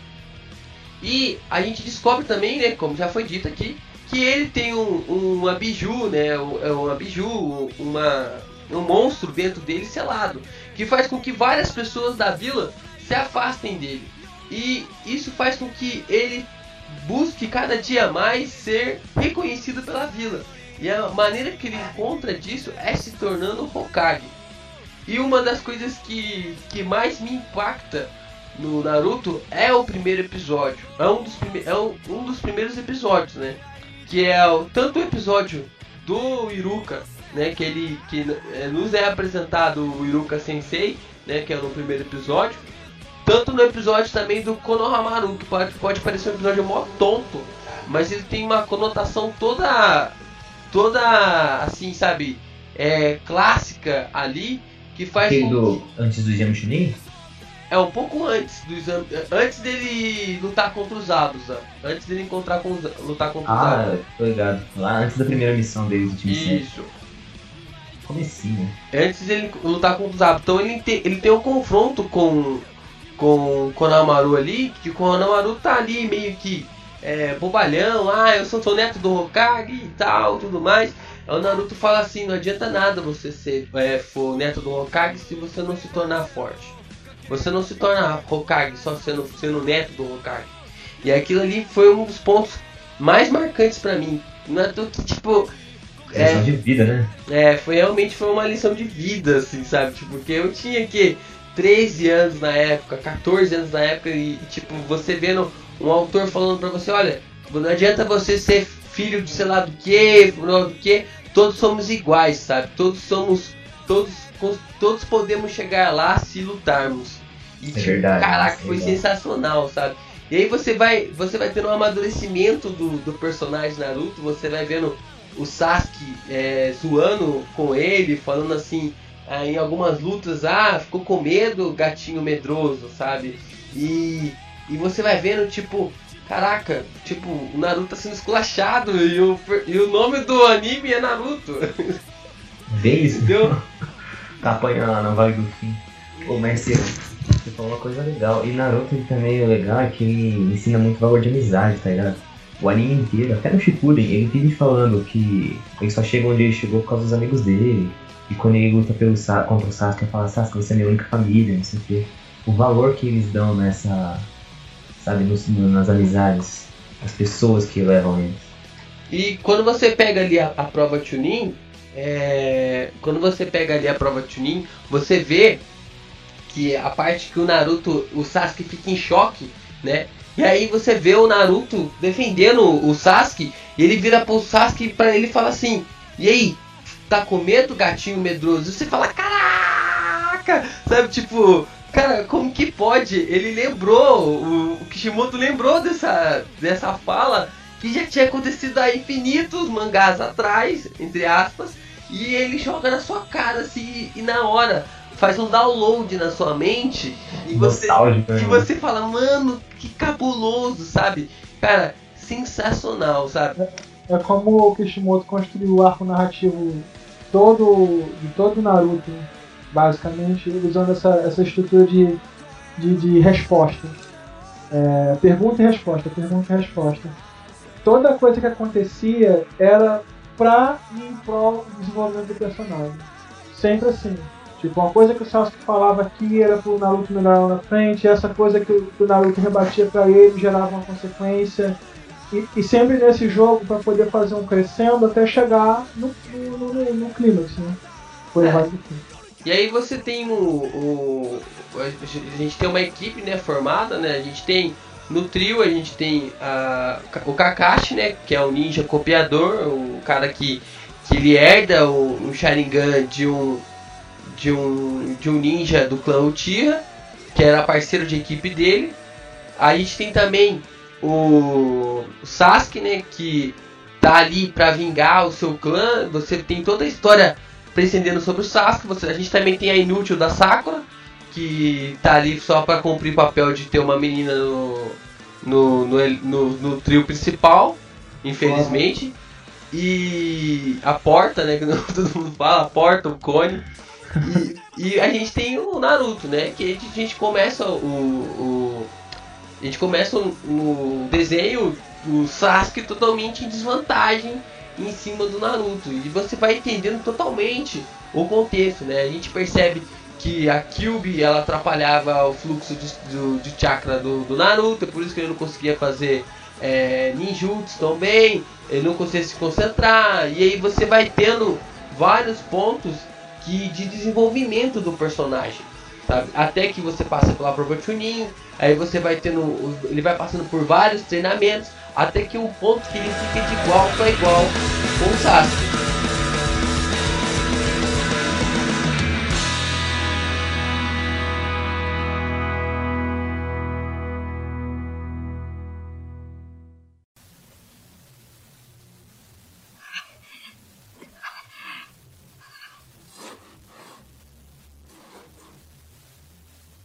E a gente descobre também, né, como já foi dito aqui, que ele tem um, uma biju, né, um- é uma biju, uma, um monstro dentro dele selado, que faz com que várias pessoas da vila se afastem dele. E isso faz com que ele busque cada dia mais ser reconhecido pela vila. E a maneira que ele encontra disso é se tornando Hokage. E uma das coisas que, que mais me impacta no Naruto é o primeiro episódio. É um dos, prime é um, um dos primeiros episódios, né? Que é o, tanto o episódio do Iruka, né? Que ele que é, nos é apresentado o Iruka Sensei, né? Que é no primeiro episódio. Tanto no episódio também do Konohamaru, que pode, pode parecer um episódio mó tonto, mas ele tem uma conotação toda, toda assim, sabe, é, clássica ali, que faz Aquele do, que- antes do exame Chunin? é um pouco antes do exame, antes dele lutar contra os Abusa, antes dele encontrar com os, lutar contra os Ah, tô ligado. Lá antes da primeira missão deles do time 7. Isso. Comecinho? Antes dele lutar contra os Abusa. Então ele tem, ele tem um confronto com com Konohamaru ali, que o Konohamaru tá ali meio que é, bobalhão, ah, eu sou, sou neto do Hokage e tal, tudo mais. Aí o Naruto fala assim, não adianta nada você ser é, for neto do Hokage se você não se tornar forte. Você não se torna Hokage só sendo, sendo neto do Hokage. E aquilo ali foi um dos pontos mais marcantes pra mim. Não é que, tipo, é, Lição de vida, né? é, foi realmente foi uma lição de vida, assim, sabe? Tipo, porque eu tinha que 13 anos na época, 14 anos na época, e tipo, você vendo um autor falando pra você, olha, não adianta você ser filho de sei lá do que, do que, todos somos iguais, sabe? Todos somos. Todos, todos podemos chegar lá se lutarmos. E É tipo, verdade, caraca, é foi legal. sensacional, sabe? E aí você vai, você vai tendo um amadurecimento do, do personagem Naruto, você vai vendo o Sasuke é, zoando com ele, falando assim, ah, em algumas lutas, ah, ficou com medo, gatinho medroso, sabe? E, e você vai vendo, tipo, caraca, tipo, o Naruto tá sendo esculachado e o, e o nome do anime é Naruto, isso. entendeu? [LAUGHS] Tá apanhando Vale do Fim. Pô, mas você, você falou uma coisa legal. E Naruto ele também é legal é que ele ensina muito valor de amizade, tá ligado? O anime inteiro, até no Shippuden, ele vive falando que ele só chega onde ele chegou por causa dos amigos dele. E quando ele luta pelo contra o Sasuke, ele fala, Sasuke, você é minha única família, não sei o quê. O valor que eles dão nessa, sabe, nos- nas amizades, as pessoas que levam eles. E quando você pega ali a, a prova Chunin, é, quando você pega ali a prova Chunin, você vê que a parte que o Naruto, o Sasuke fica em choque, né? E aí você vê o Naruto defendendo o Sasuke, e ele vira pro Sasuke pra ele falar assim: "E aí, tá com medo, gatinho medroso?" E você fala: "Caraca!" Sabe, tipo, cara, como que pode? Ele lembrou, o, o Kishimoto lembrou dessa dessa fala que já tinha acontecido há infinitos mangás atrás, entre aspas, e ele joga na sua cara assim e na hora faz um download na sua mente e você né, e mano? você fala, mano, que cabuloso, sabe? Cara, sensacional, sabe? É como o Kishimoto construiu o arco narrativo todo de todo o Naruto, basicamente, usando essa, essa estrutura de, de, de resposta. É, pergunta e resposta, pergunta e resposta. Toda coisa que acontecia era pra e em prol do desenvolvimento do personagem. Sempre assim. Tipo, uma coisa que o Sasuke falava aqui era pro Naruto melhorar lá na frente, essa coisa que o, Naruto rebatia pra ele gerava uma consequência. E, e sempre nesse jogo para poder fazer um crescendo até chegar no, no, no, no clímax, né? Foi É. Fim. E aí você tem o, o- A gente tem uma equipe né, formada, né? A gente tem. No trio a gente tem a, o Kakashi, né? Que é o ninja copiador, o cara que, que ele herda o, o Sharingan de um, de um. de um ninja do clã Uchiha, que era parceiro de equipe dele. A gente tem também o, o Sasuke, né? Que tá ali pra vingar o seu clã. Você tem toda a história precedendo sobre o Sasuke. Você, a gente também tem a inútil da Sakura, que tá ali só pra cumprir o papel de ter uma menina no, no, no, no, no trio principal, infelizmente. E a porta, né? Que não- [LAUGHS] todo mundo fala, a porta, o cone. E, e a gente tem o Naruto, né? Que a gente, a gente começa o, o- A gente começa o, o desenho do Sasuke totalmente em desvantagem em cima do Naruto. E você vai entendendo totalmente o contexto, né? A gente percebe que a Kyuubi ela atrapalhava o fluxo de, do, de chakra do, do Naruto, por isso que ele não conseguia fazer é, ninjutsu também, ele não consegue se concentrar, e aí você vai tendo vários pontos que de desenvolvimento do personagem, sabe? Até que você passa pela prova Chunin, aí você vai tendo, ele vai passando por vários treinamentos, até que o ponto que ele fica de igual para igual com o Sasuke.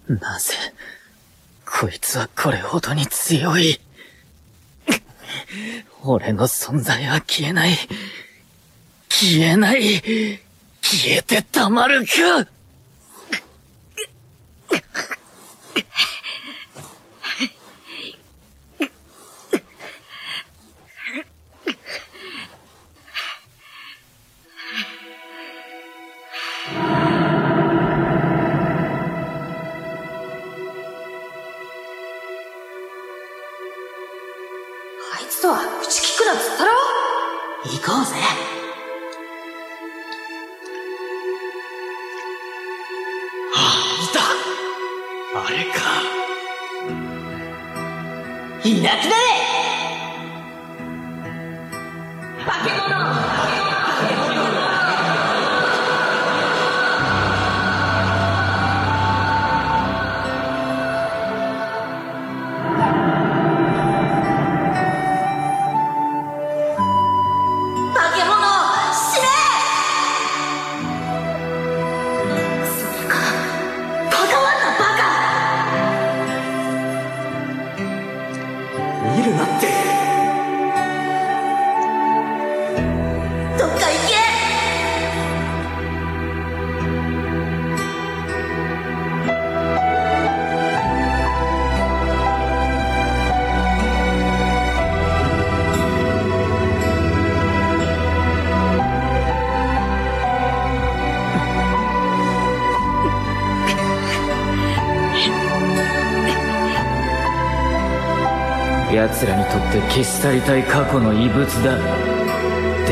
なぜ、こいつはこれほどに強い。俺の存在は消えない。消えない。消えてたまるか。あ [LAUGHS] とは口聞くなっつったろ？行こうぜ。いたあれか。いなくなれ化け物とって消し去りたい過去の遺物だ。で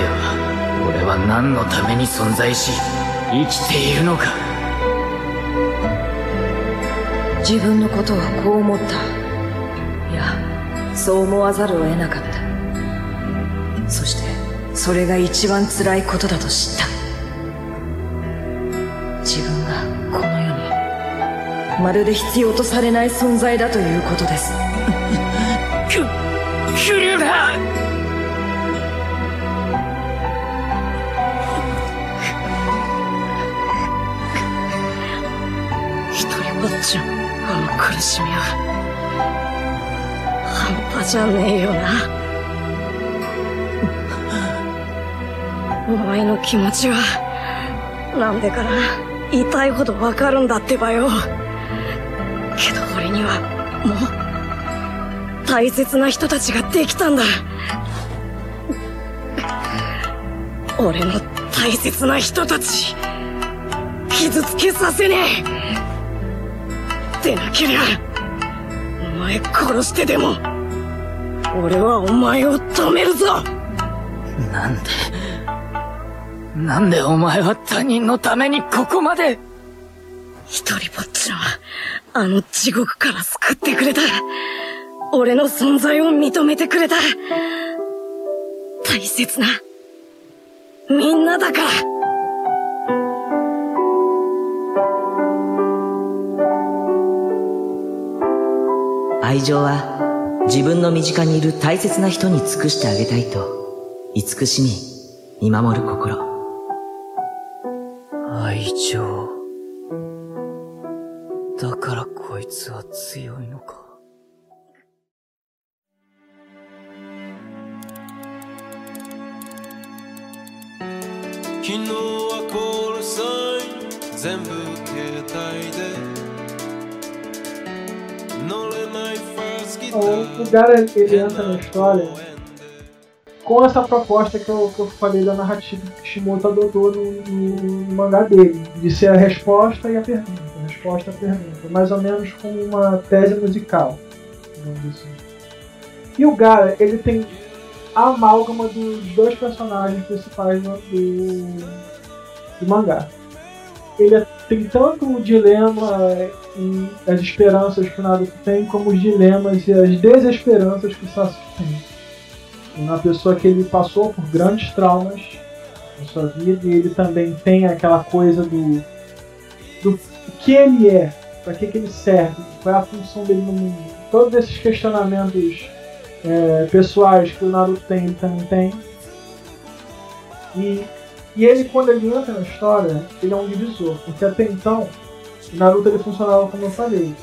は、俺は何のために存在し、生きているのか。自分のことはこう思ったいやそう思わざるを得なかったそしてそれが一番辛いことだと知った自分がこの世にまるで必要とされない存在だということです苦しみは半端じゃねえよな。[LAUGHS] お前の気持ちはなんでかな？痛いほどわかるんだってばよ。けど俺にはもう大切な人たちができたんだ。俺の大切な人たち傷つけさせねえ。でなけりゃお前殺してでも俺はお前を止めるぞ。なんで、なんでお前は他人のためにここまで？一人ぼっちのあの地獄から救ってくれた。俺の存在を認めてくれた。大切なみんなだから愛情は自分の身近にいる大切な人に尽くしてあげたいと慈しみ見守る心愛情。だからこいつは強いのか。昨日はコールサイン全部携帯で O, ー Gara ele entra na história com essa proposta que eu, que eu falei da narrativa que Kishimoto adotou no, no- no mangá dele, de ser a resposta e a pergunta, a resposta e a pergunta, mais ou menos como uma tese musical, assim. E o Gara, ele tem a amálgama dos dois personagens principais do, do, do mangá. Ele é- tem tanto o dilema e as esperanças que o Naruto tem, como os dilemas e as desesperanças que o Sasuke tem. Uma pessoa que ele passou por grandes traumas na sua vida e ele também tem aquela coisa do, do que ele é, para que, que ele serve, qual é a função dele no mundo. Todos esses questionamentos é, pessoais que o Naruto tem, ele também tem. E, e ele, quando ele entra na história, ele é um divisor, porque até então Naruto ele funcionava como eu falei.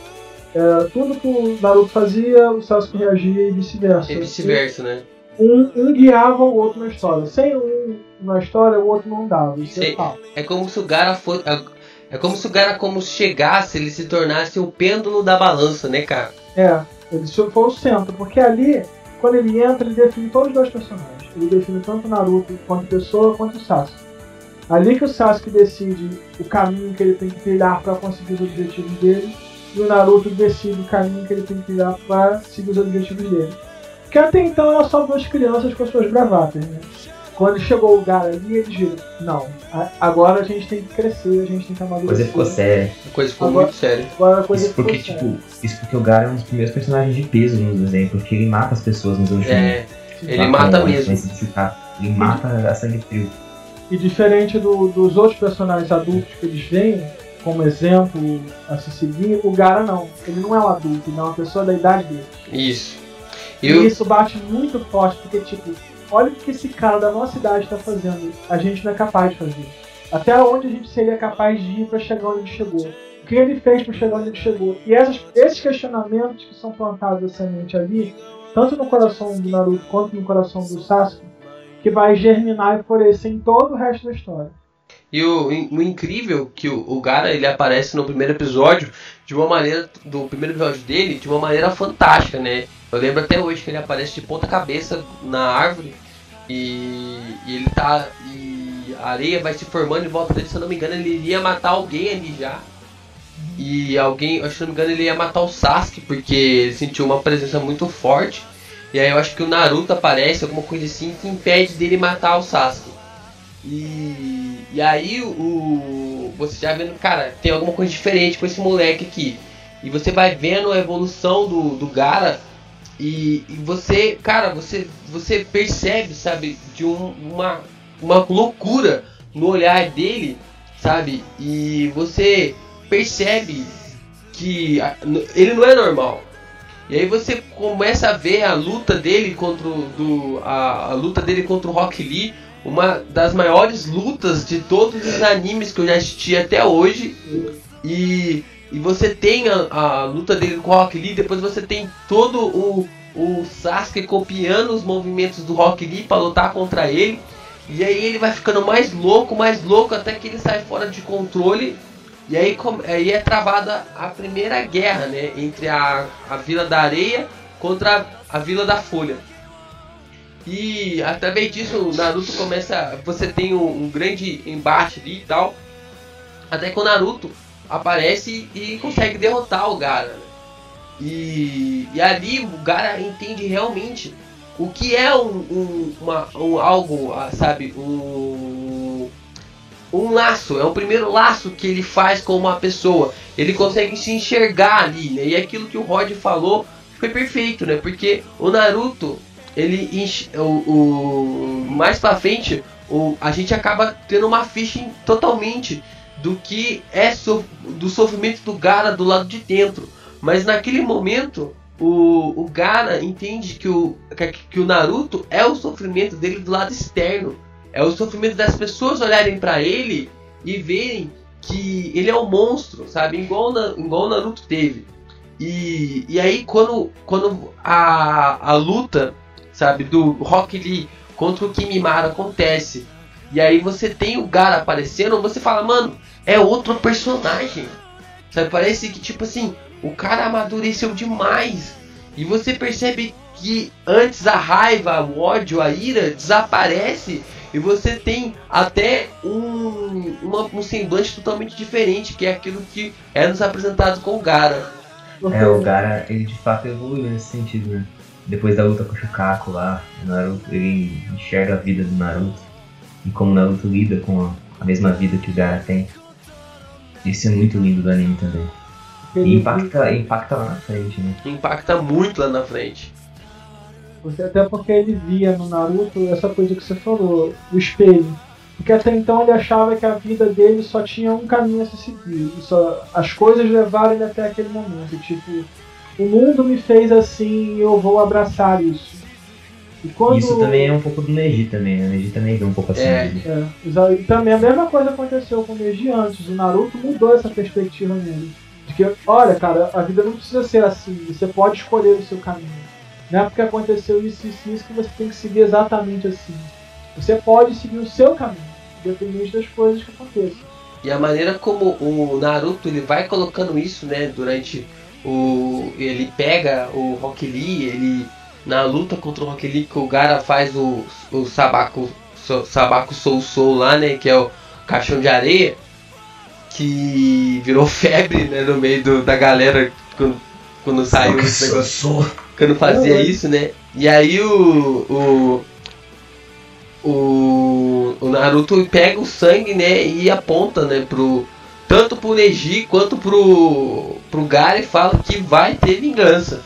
É, tudo que o Naruto fazia, o Sasuke reagia e vice-versa. E vice-versa, né? Um, um guiava o outro na história. Sem um na história, o outro não dava. Isso é Sei. É como se o Gara fosse. É como se o Gara como chegasse, ele se tornasse o pêndulo da balança, né, cara? É, ele se foi o centro, porque ali, quando ele entra, ele define todos os dois personagens. Ele define tanto o Naruto quanto a pessoa, quanto o Sasuke. Ali que o Sasuke decide o caminho que ele tem que trilhar para conseguir os objetivos dele, e o Naruto decide o caminho que ele tem que trilhar para seguir os objetivos dele. Porque até então eram só duas crianças com as suas bravatas, né? Quando chegou o Gara ali, eles viram, não, a- agora a gente tem que crescer, a gente tem que A amadurecer. coisa ficou séria. A coisa ficou Agora- muito séria. Agora a coisa Isso porque, tipo, isso porque o Gara é um dos primeiros personagens de peso nos desenhos, porque ele mata as pessoas nos anos É, ele mata mesmo. Ele mata a sangue frio. E diferente do- dos outros personagens adultos que eles veem como exemplo a se seguir, o Gara não. Ele não é um adulto, ele é uma pessoa da idade dele. Isso. E E isso bate muito forte, porque, tipo, olha o que esse cara da nossa idade tá fazendo. A gente não é capaz de fazer. Até onde a gente seria capaz de ir pra chegar onde ele chegou. O que ele fez pra chegar onde ele chegou. E essas- esses questionamentos que são plantados a semente ali, tanto no coração do Naruto quanto no coração do Sasuke, que vai germinar e florescer em todo o resto da história. E o, o incrível que o, o Gara ele aparece no primeiro episódio de uma maneira do primeiro episódio dele de uma maneira fantástica, né? Eu lembro até hoje que ele aparece de ponta cabeça na árvore e, e ele tá e a areia vai se formando em volta dele, se eu não me engano, ele iria matar alguém ali já. E alguém, acho que não me engano, ele ia matar o Sasuke porque ele sentiu uma presença muito forte. E aí eu acho que o Naruto aparece, alguma coisa assim, que impede dele matar o Sasuke. E, e aí o você já vendo, cara, tem alguma coisa diferente com esse moleque aqui. E você vai vendo a evolução do, do Gara e, e você, cara, você você percebe, sabe, de um- uma uma loucura no olhar dele, sabe? E você percebe que ele não é normal. E aí você começa a ver a luta dele contra o, do, a, a luta dele contra o Rock Lee, uma das maiores lutas de todos os animes que eu já assisti até hoje. E, e você tem a, a luta dele com o Rock Lee, depois você tem todo o, o Sasuke copiando os movimentos do Rock Lee para lutar contra ele. E aí ele vai ficando mais louco, mais louco, até que ele sai fora de controle. E aí, come- aí é travada a primeira guerra, né? Entre a, a Vila da Areia contra a Vila da Folha. E através disso Naruto começa. Você tem um, um grande embate ali e tal. Até que o Naruto aparece e consegue derrotar o Gara. né? E, e ali o Gara entende realmente o que é um, um, uma, um algo, ah, sabe, um, um laço, é o primeiro laço que ele faz com uma pessoa. Ele consegue se enxergar ali, né? E aquilo que o Rod falou foi perfeito, né? Porque o Naruto, ele o, o mais pra frente, o, a gente acaba tendo uma ficha totalmente do que é so, do sofrimento do Gara do lado de dentro. Mas naquele momento, o, o Gara entende que o, que, que o Naruto é o sofrimento dele do lado externo. É o sofrimento das pessoas olharem pra ele e verem que ele é um monstro, sabe? Igual, na, igual o Naruto teve. E, e aí quando, quando a, a luta, sabe, do Rock Lee contra o Kimimaro acontece, e aí você tem o Gara aparecendo, você fala, mano, é outro personagem. Sabe, parece que tipo assim, o cara amadureceu demais. E você percebe que antes a raiva, o ódio, a ira desaparece e você tem até um, uma- um semblante totalmente diferente, que é aquilo que é nos apresentado com o Gara. É, o Gara, ele de fato evoluiu nesse sentido, né? depois da luta com o Shukaku lá, o Naruto, ele enxerga a vida do Naruto e como o Naruto lida com a, a mesma vida que o Gaara tem. Isso é muito lindo do anime também. E impacta, impacta lá na frente, né? Impacta muito lá na frente. Porque- Até porque ele via no Naruto essa coisa que você falou, o espelho. Porque até então ele achava que a vida dele só tinha um caminho a se seguir. Só, as coisas levaram ele até aquele momento. Tipo, o mundo me fez assim e eu vou abraçar isso. E quando, Isso também é um pouco do Neji também, né? O Neji também vê um pouco assim. É. É, e também a mesma coisa aconteceu com o Neji antes. O Naruto mudou essa perspectiva nele. De que, olha, cara, a vida não precisa ser assim. Você pode escolher o seu caminho. Não é porque aconteceu isso e isso, isso que você tem que seguir exatamente assim. Você pode seguir o seu caminho, independente das coisas que aconteçam. E a maneira como o Naruto ele vai colocando isso, né, durante o ele pega o Rock Lee, ele na luta contra o Rock Lee que o Gara faz o o Sabaku so- Sabaku Soul Soul lá, né, que é o caixão de areia que virou [LAUGHS] febre, né, no meio do- da galera quando, quando saiu esse negócio quando fazia isso, né? E aí o, o o o Naruto pega o sangue, né, e aponta, né, pro tanto pro Neji quanto pro pro Gara e fala que vai ter vingança.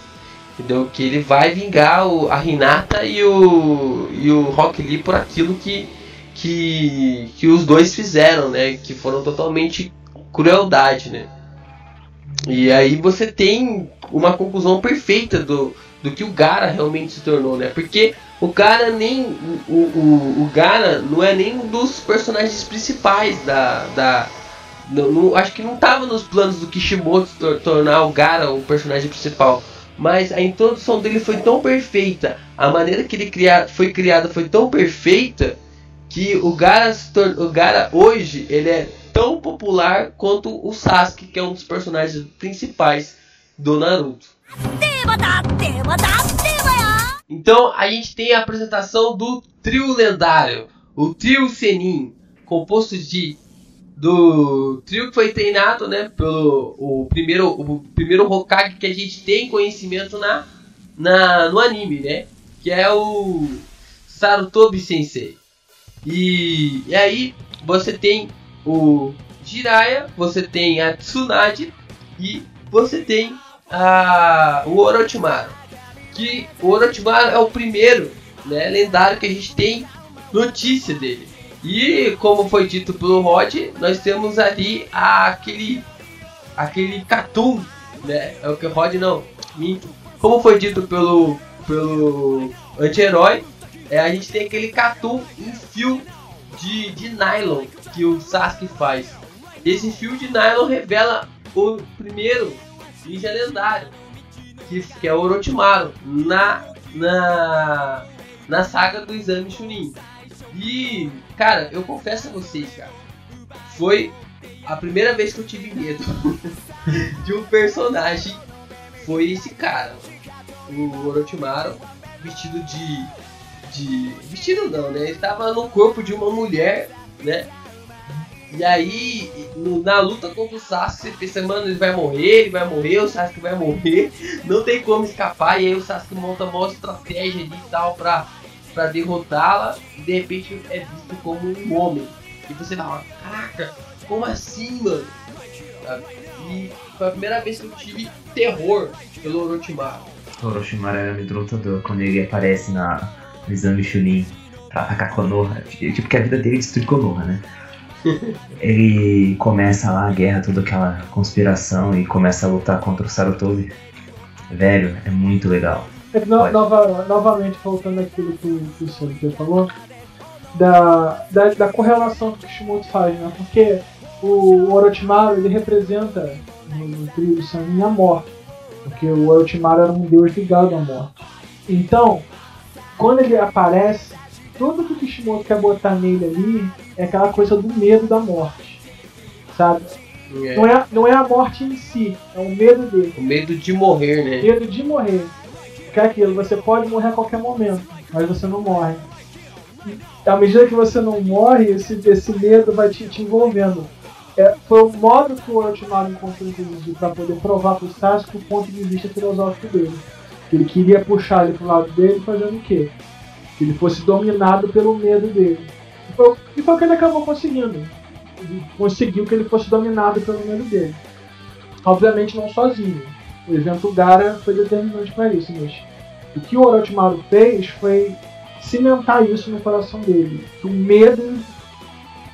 Entendeu? Que ele vai vingar o, a Hinata e o e o Rock Lee por aquilo que que que os dois fizeram, né, que foram totalmente crueldade, né? E aí você tem uma conclusão perfeita do, do que o Gara realmente se tornou, né? Porque o Gara nem. O, o, o Gara não é nem um dos personagens principais da. da não, não- acho que não estava nos planos do Kishimoto tor- tornar o Gara o personagem principal. Mas a introdução dele foi tão perfeita, a maneira que ele cria, foi criado foi tão perfeita que o Gara, o Gara hoje ele é tão popular quanto o Sasuke, que é um dos personagens principais do Naruto. Então a gente tem a apresentação do trio lendário, o trio Senin, composto de do trio que foi treinado, né, pelo o primeiro o primeiro Hokage que a gente tem conhecimento na, na no anime, né, que é o Sarutobi Sensei. E, e aí você tem o Jiraiya, você tem a Tsunade e você tem o Orochimaru. Que o Orochimaru é o primeiro né, lendário que a gente tem notícia dele. E como foi dito pelo Rod, nós temos ali aquele aquele Katum, né? É o que Rod não, minto. Como foi dito pelo pelo anti-herói, é, a gente tem aquele Katum em fio de, de nylon que o Sasuke faz. Esse fio de nylon revela o primeiro ninja lendário, que, que é o Orochimaru, na, na, na saga do Exame Chunin. E, cara, eu confesso a vocês, cara, foi a primeira vez que eu tive medo [LAUGHS] de um personagem. Foi esse cara, o Orochimaru, vestido de. de vestido não, né? Ele estava no corpo de uma mulher, né? E aí, na luta contra o Sasuke, você pensa, mano, ele vai morrer, ele vai morrer, o Sasuke vai morrer, não tem como escapar, e aí o Sasuke monta uma estratégia e tal pra, pra derrotá-la, e de repente é visto como um homem. E você fala, caraca, como assim, mano? E foi a primeira vez que eu tive terror pelo Orochimaru. O Orochimaru era amedrontador quando ele aparece na, no exame Chunin pra atacar Konoha. Tipo, que a vida dele destrui Konoha, né? [LAUGHS] ele começa lá a guerra, toda aquela conspiração e começa a lutar contra o Sarutobi. Velho, é muito legal. É no- nova- novamente, voltando àquilo que, o- Sonic falou, da, da, da correlação que o Kishimoto faz, né? Porque o Orochimaru, ele representa no, trio Sanin a morte. Porque o Orochimaru era um deus ligado à morte. Então, quando ele aparece, tudo que o Kishimoto quer botar nele ali é aquela coisa do medo da morte. Sabe? É, Não, é, não é a morte em si, é o medo dele. O medo de morrer, né? Medo de morrer. Que é aquilo, você pode morrer a qualquer momento, mas você não morre. E à medida que você não morre, esse, esse medo vai te, te envolvendo. É, foi o modo que o Orochimaru encontrou inclusive para poder provar para o Sasuke o ponto de vista filosófico dele. Ele queria puxar ele pro lado dele fazendo o quê? Que ele fosse dominado pelo medo dele. E foi, e foi o que ele acabou conseguindo. Ele conseguiu que ele fosse dominado pelo medo dele. Obviamente não sozinho. O evento Gara foi determinante para isso, mas o que o Orochimaru fez foi cimentar isso no coração dele. Que o medo,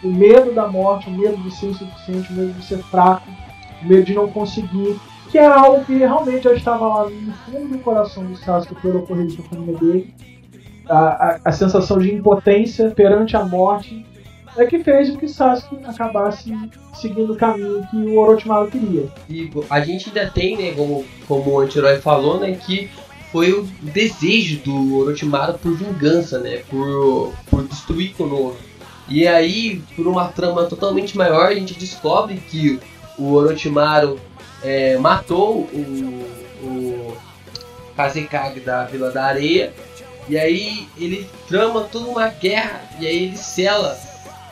o medo da morte, o medo de ser insuficiente, o medo de ser fraco, o medo de não conseguir, que era algo que realmente já estava lá no fundo do coração do Sasuke pelo ocorrido com a família dele. A, a, a sensação de impotência perante a morte é que fez com que Sasuke acabasse seguindo o caminho que o Orochimaru queria. E a gente ainda tem, né, como, como o anti-herói falou, né, que foi o desejo do Orochimaru por vingança, né, por, por destruir Konoha. E aí, por uma trama totalmente maior, a gente descobre que o Orochimaru é, matou o, o Kazekage da Vila da Areia. E aí ele trama toda uma guerra e aí ele sela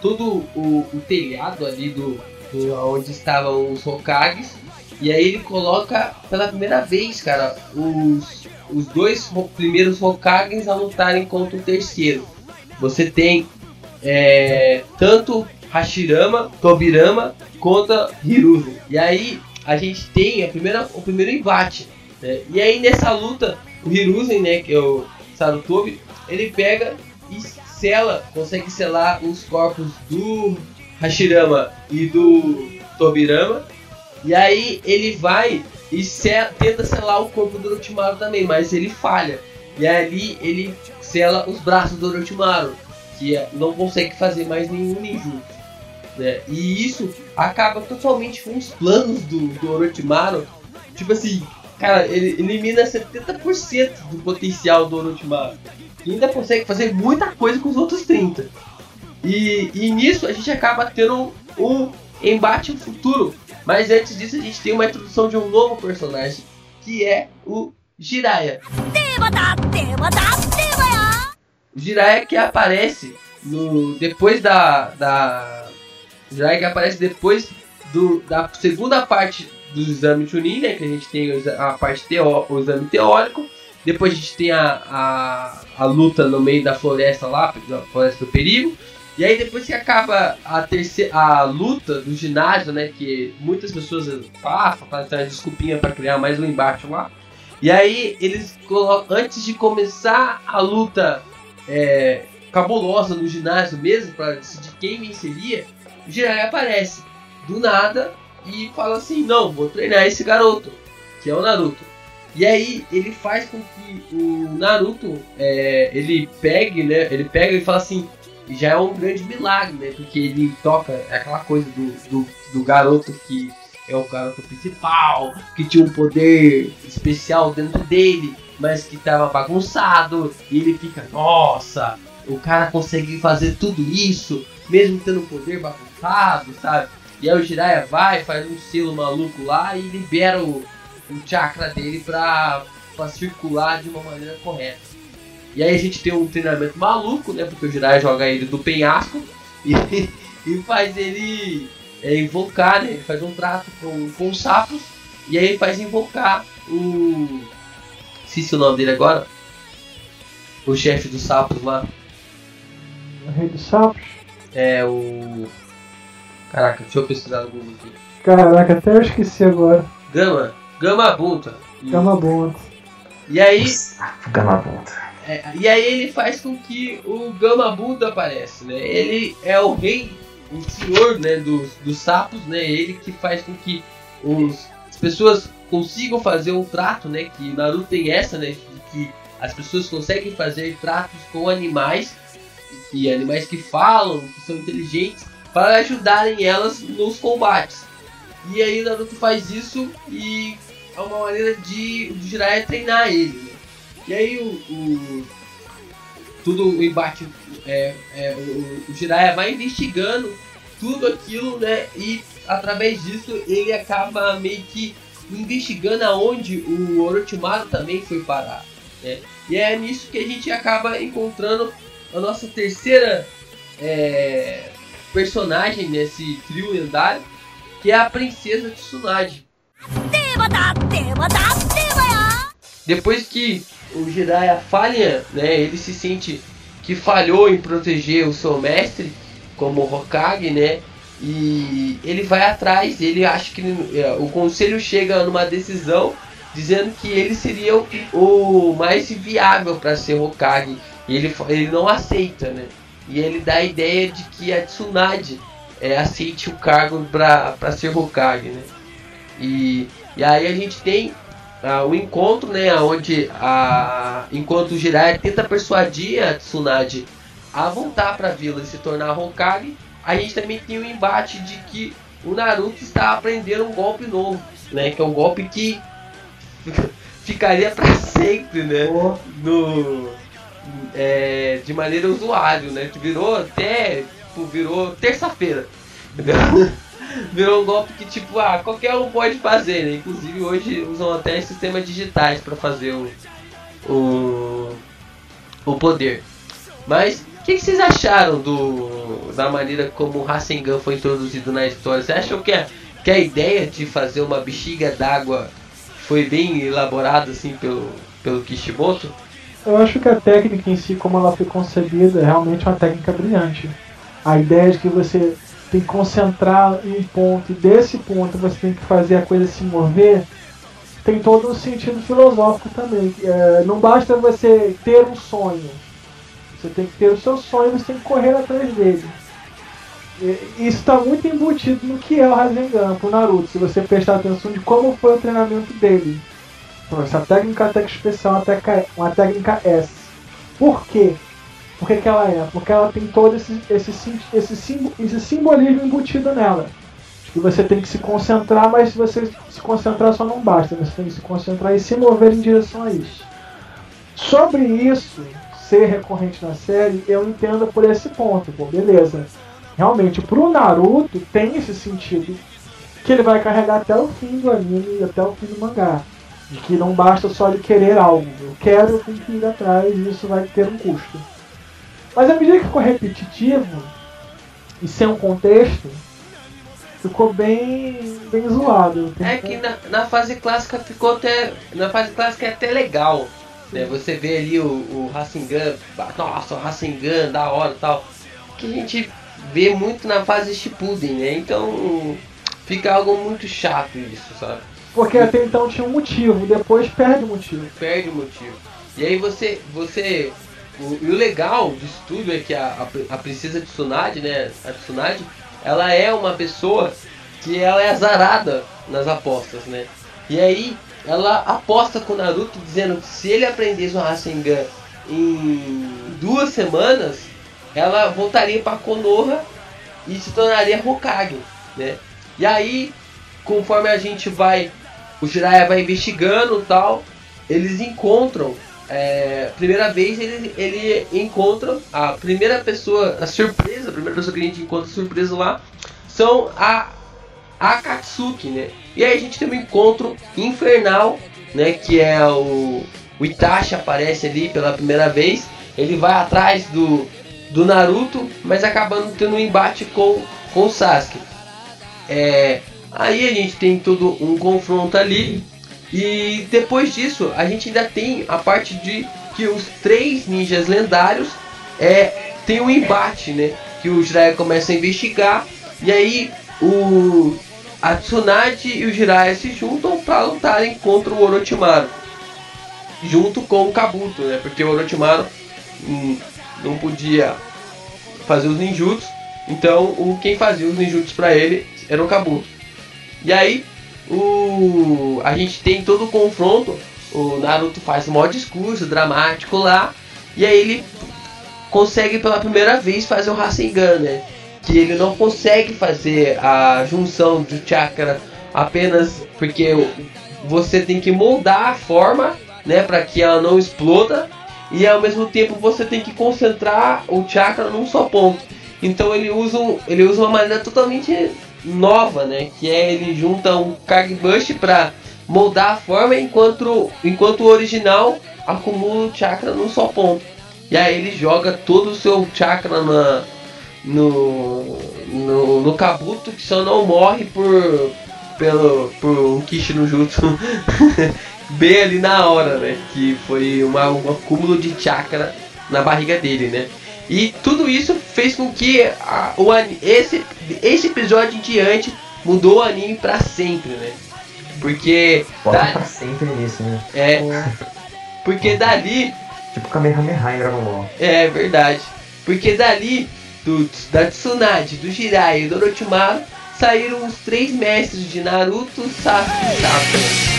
todo o, o telhado ali do, do onde estavam os Hokages. E aí ele coloca pela primeira vez, cara, os, os dois primeiros Hokages a lutarem contra o terceiro. Você tem é, tanto Hashirama, Tobirama contra Hiruzen. E aí a gente tem a primeira, o primeiro embate. né? E aí nessa luta, o Hiruzen, né, que é o Sarutobi, ele pega e sela, consegue selar os corpos do Hashirama e do Tobirama. E aí ele vai e se- tenta selar o corpo do Orochimaru também, mas ele falha. E ali ele sela os braços do Orochimaru, que é- não consegue fazer mais nenhum ninjutsu. Né? E isso acaba totalmente com os planos do, do Orochimaru. Tipo assim, cara, ele elimina 70% do potencial do Orochimaru. E ainda consegue fazer muita coisa com os outros 30%. E, e nisso a gente acaba tendo um embate futuro. Mas antes disso a gente tem uma introdução de um novo personagem, que é o Jiraiya. O Jiraiya que aparece no depois da da Jiraiya que aparece depois do, da segunda parte do exame Chunin, né, que a gente tem a parte teó, o exame teórico. Depois a gente tem a, a, a luta no meio da floresta lá, da floresta do perigo. E aí depois que acaba a terceira a luta do ginásio, né, que muitas pessoas passam, fazem uma desculpinha para criar mais um embate lá. E aí eles colocam antes de começar a luta é, cabulosa no ginásio mesmo para decidir quem venceria, o Jiraiya aparece do nada e fala assim: "Não, vou treinar esse garoto, que é o Naruto". E aí ele faz com que o Naruto é, ele pegue, né? Ele pega e fala assim, já é um grande milagre, né? Porque ele toca é aquela coisa do, do, do garoto que é o garoto principal, que tinha um poder especial dentro dele, mas que tava bagunçado, e ele fica, nossa, o cara consegue fazer tudo isso, mesmo tendo um poder bagunçado, sabe? E aí o Jiraiya vai, faz um selo maluco lá e libera o, o chakra dele pra, pra circular de uma maneira correta. E aí a gente tem um treinamento maluco, né? Porque o Jiraiya joga ele do penhasco e, [LAUGHS] e faz ele é, invocar, né? Ele faz um trato com, com os sapos e aí ele faz invocar o. Esqueci o nome dele agora. O chefe dos sapos lá. O Rei dos Sapos. É o. Caraca, deixa eu pesquisar no Google aqui. Caraca, até eu esqueci agora. Gama. Gama Bunta. Gama bom. E aí. Gamabonta. É, e aí ele faz com que o Gama Buda aparece, né? Ele é o rei, o senhor, né, dos, dos sapos, né? Ele que faz com que os, as pessoas consigam fazer um trato, né? Que Naruto tem essa, né? De que as pessoas conseguem fazer tratos com animais, que animais que falam, que são inteligentes, para ajudarem elas nos combates. E aí Naruto faz isso e é uma maneira de o Jiraiya treinar ele. Né? E aí o, o- tudo o embate é, é, o, o Jiraiya vai investigando tudo aquilo, né? E através disso ele acaba meio que investigando aonde o Orochimaru também foi parar. Né? E é nisso que a gente acaba encontrando a nossa terceira é, personagem nesse trio lendário, que é a princesa Tsunade. depois que o Jiraiya falha, né, ele se sente que falhou em proteger o seu mestre como Hokage, né? E ele vai atrás, ele acha que é, o conselho chega numa decisão dizendo que ele seria o, o mais viável para ser Hokage. E ele, ele não aceita, né? E ele dá a ideia de que a Tsunade é, aceite o cargo para ser Hokage, né? E, e aí a gente tem ah, o encontro, né? Onde a, enquanto o Jiraiya tenta persuadir a Tsunade a voltar para a vila e se tornar Hokage, a gente também tem o embate de que o Naruto está aprendendo um golpe novo, né? Que é um golpe que [LAUGHS] ficaria para sempre, né? No, é, de maneira usuário, né? Que virou até, tipo, virou terça-feira, entendeu? [LAUGHS] virou um golpe que tipo, ah, qualquer um pode fazer, né? Inclusive hoje usam até sistemas digitais para fazer o, o o poder. Mas o que, que vocês acharam do da maneira como o Rasengan foi introduzido na história? Você acham que a, que a ideia de fazer uma bexiga d'água foi bem elaborada assim pelo pelo Kishimoto? Eu acho que a técnica em si, como ela foi concebida, é realmente uma técnica brilhante. A ideia de que você tem que concentrar em um ponto e desse ponto você tem que fazer a coisa se mover, tem todo um sentido filosófico também. É, não basta você ter um sonho, você tem que ter o seu sonho e você tem que correr atrás dele. E- Isso está muito embutido no que é o Rasengan pro Naruto, se você prestar atenção de como foi o treinamento dele. Essa técnica é uma técnica especial, uma técnica, uma técnica S. Por quê? Por que, que ela é? Porque ela tem todo esse, esse, esse, esse simbolismo embutido nela. Que você tem que se concentrar, mas se você se concentrar só não basta. Você tem que se concentrar e se mover em direção a isso. Sobre isso ser recorrente na série, eu entendo por esse ponto. Pô, beleza. Realmente, pro Naruto tem esse sentido que ele vai carregar até o fim do anime até o fim do mangá. De que não basta só ele querer algo. Eu quero, eu tenho que ir atrás e isso vai ter um custo. Mas à medida que ficou repetitivo e sem um contexto, ficou bem, bem zoado. É que na, na fase clássica ficou até. Na fase clássica é até legal. Né? Você vê ali o, o Rasengan, nossa, o Rasengan, da hora e tal. Que a gente vê muito na fase Shippuden, né? Então fica algo muito chato isso, sabe? Porque até então tinha um motivo, depois perde o motivo. Perde o motivo. E aí você. você o, e o legal disso tudo é que a, a, a princesa Tsunade, né? A Tsunade, ela é uma pessoa que ela é azarada nas apostas, né? E aí ela aposta com o Naruto dizendo que se ele aprendesse o Rasengan em duas semanas, ela voltaria para Konoha e se tornaria Hokage, né? E aí, conforme a gente vai, o Jiraiya vai investigando tal, eles encontram, é, primeira vez ele, ele encontra a primeira pessoa, a surpresa, a primeira pessoa que a gente encontra surpresa lá, são a Akatsuki, né? E aí a gente tem um encontro infernal, né? Que é o, o Itachi aparece ali pela primeira vez. Ele vai atrás do, do Naruto, mas acabando tendo um embate com, com o Sasuke. É, aí a gente tem todo um confronto ali. E depois disso, a gente ainda tem a parte de que os três ninjas lendários é, tem um embate, né? Que o Jiraiya começa a investigar. E aí o a Tsunade e o Jiraiya se juntam para lutarem contra o Orochimaru. Junto com o Kabuto, né? Porque o Orochimaru hum, não podia fazer os ninjutsu. Então o quem fazia os ninjutsu para ele era o Kabuto. E aí o a gente tem todo o confronto. O Naruto faz um maior discurso dramático lá. E aí ele consegue pela primeira vez fazer o Rasengan, né? Que ele não consegue fazer a junção do chakra apenas porque você tem que moldar a forma, né, para que ela não exploda e ao mesmo tempo você tem que concentrar o chakra num só ponto. Então ele usa, ele usa uma maneira totalmente nova, né, que é ele junta um Kagebush para moldar a forma enquanto enquanto o original acumula o chakra num só ponto. E aí ele joga todo o seu chakra na, no, no, no Kabuto que só não morre por pelo por um Kishi no Jutsu [LAUGHS] bem ali na hora, né? Que foi uma, um acúmulo de chakra na barriga dele, né? E tudo isso fez com que a- o, esse, esse episódio em diante mudou o anime pra sempre, né? Porque. Foca da- pra sempre nisso, né? é. Porque dali Tipo Kamehameha em Dragon Ball. É verdade. Porque dali, do, da Tsunade, do Jiraiya e do Orochimaru, saíram os três mestres de Naruto, Sasuke e Sakura.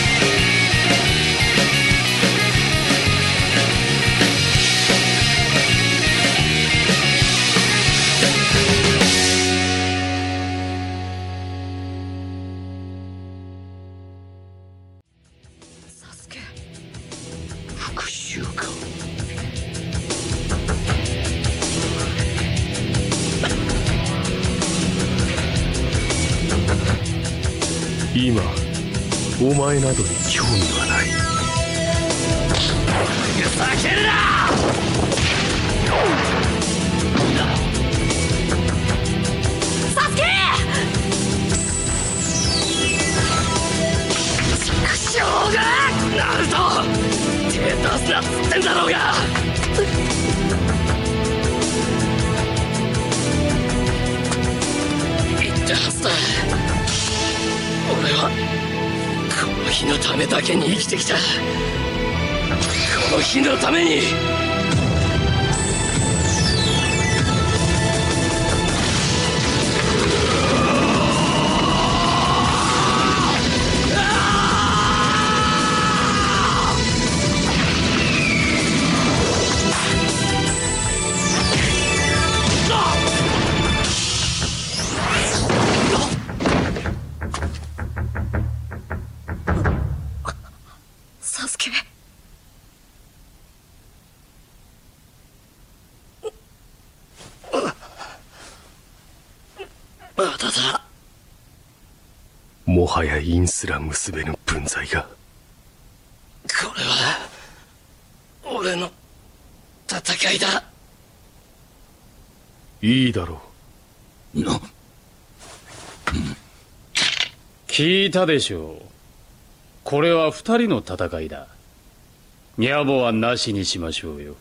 前などに。興すら結べぬ分際が。これは俺の戦いだ。いいだろな聞いたでしょう。これは二人の戦いだ。野暮はなしにしましょうよ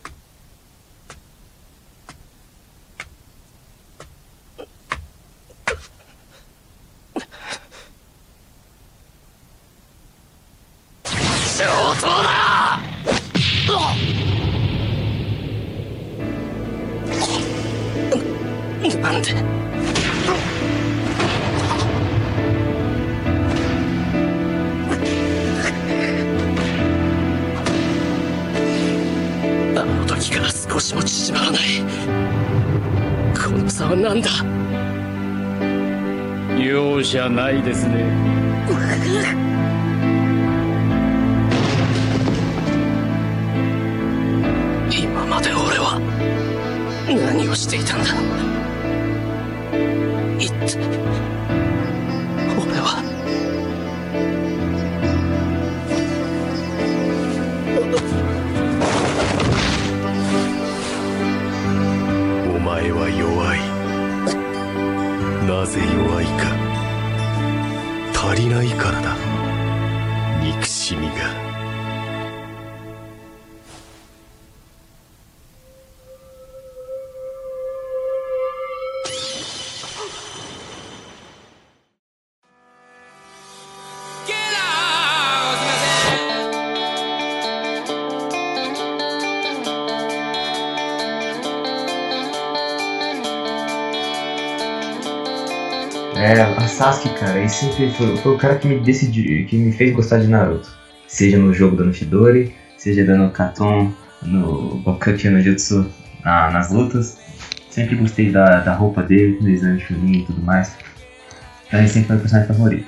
なんで。あの時から少しも縮まらない。この差は何だ。容赦ないですね。今まで俺は何をしていたんだ言って俺は。お前は弱い。なぜ弱いか。足りないからだ。憎しみが「ele sempre foi, foi o cara que me decidiu, que me fez gostar de Naruto. Seja no jogo do Nishidori, seja dando Katon no Bokuki no Jutsu na- nas lutas. Sempre gostei da, da roupa dele, do exame Chunin e tudo mais. Então ele sempre foi o personagem favorito.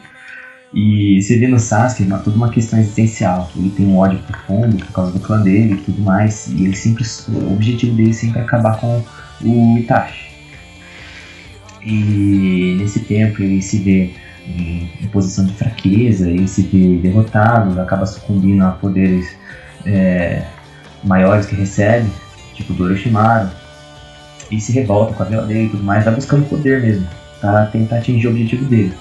E você vê no Sasuke uma, toda uma questão existencial. Ele tem um ódio profundo por causa do clã dele e tudo mais. E ele sempre, o objetivo dele sempre é acabar com o Itachi. E nesse tempo ele se vê em, posição de fraqueza, ele se vê derrotado, acaba sucumbindo a poderes é, maiores que recebe, tipo do Orochimaru, e se revolta com a vela dele e tudo mais, tá buscando poder mesmo, pra tentar atingir o objetivo dele.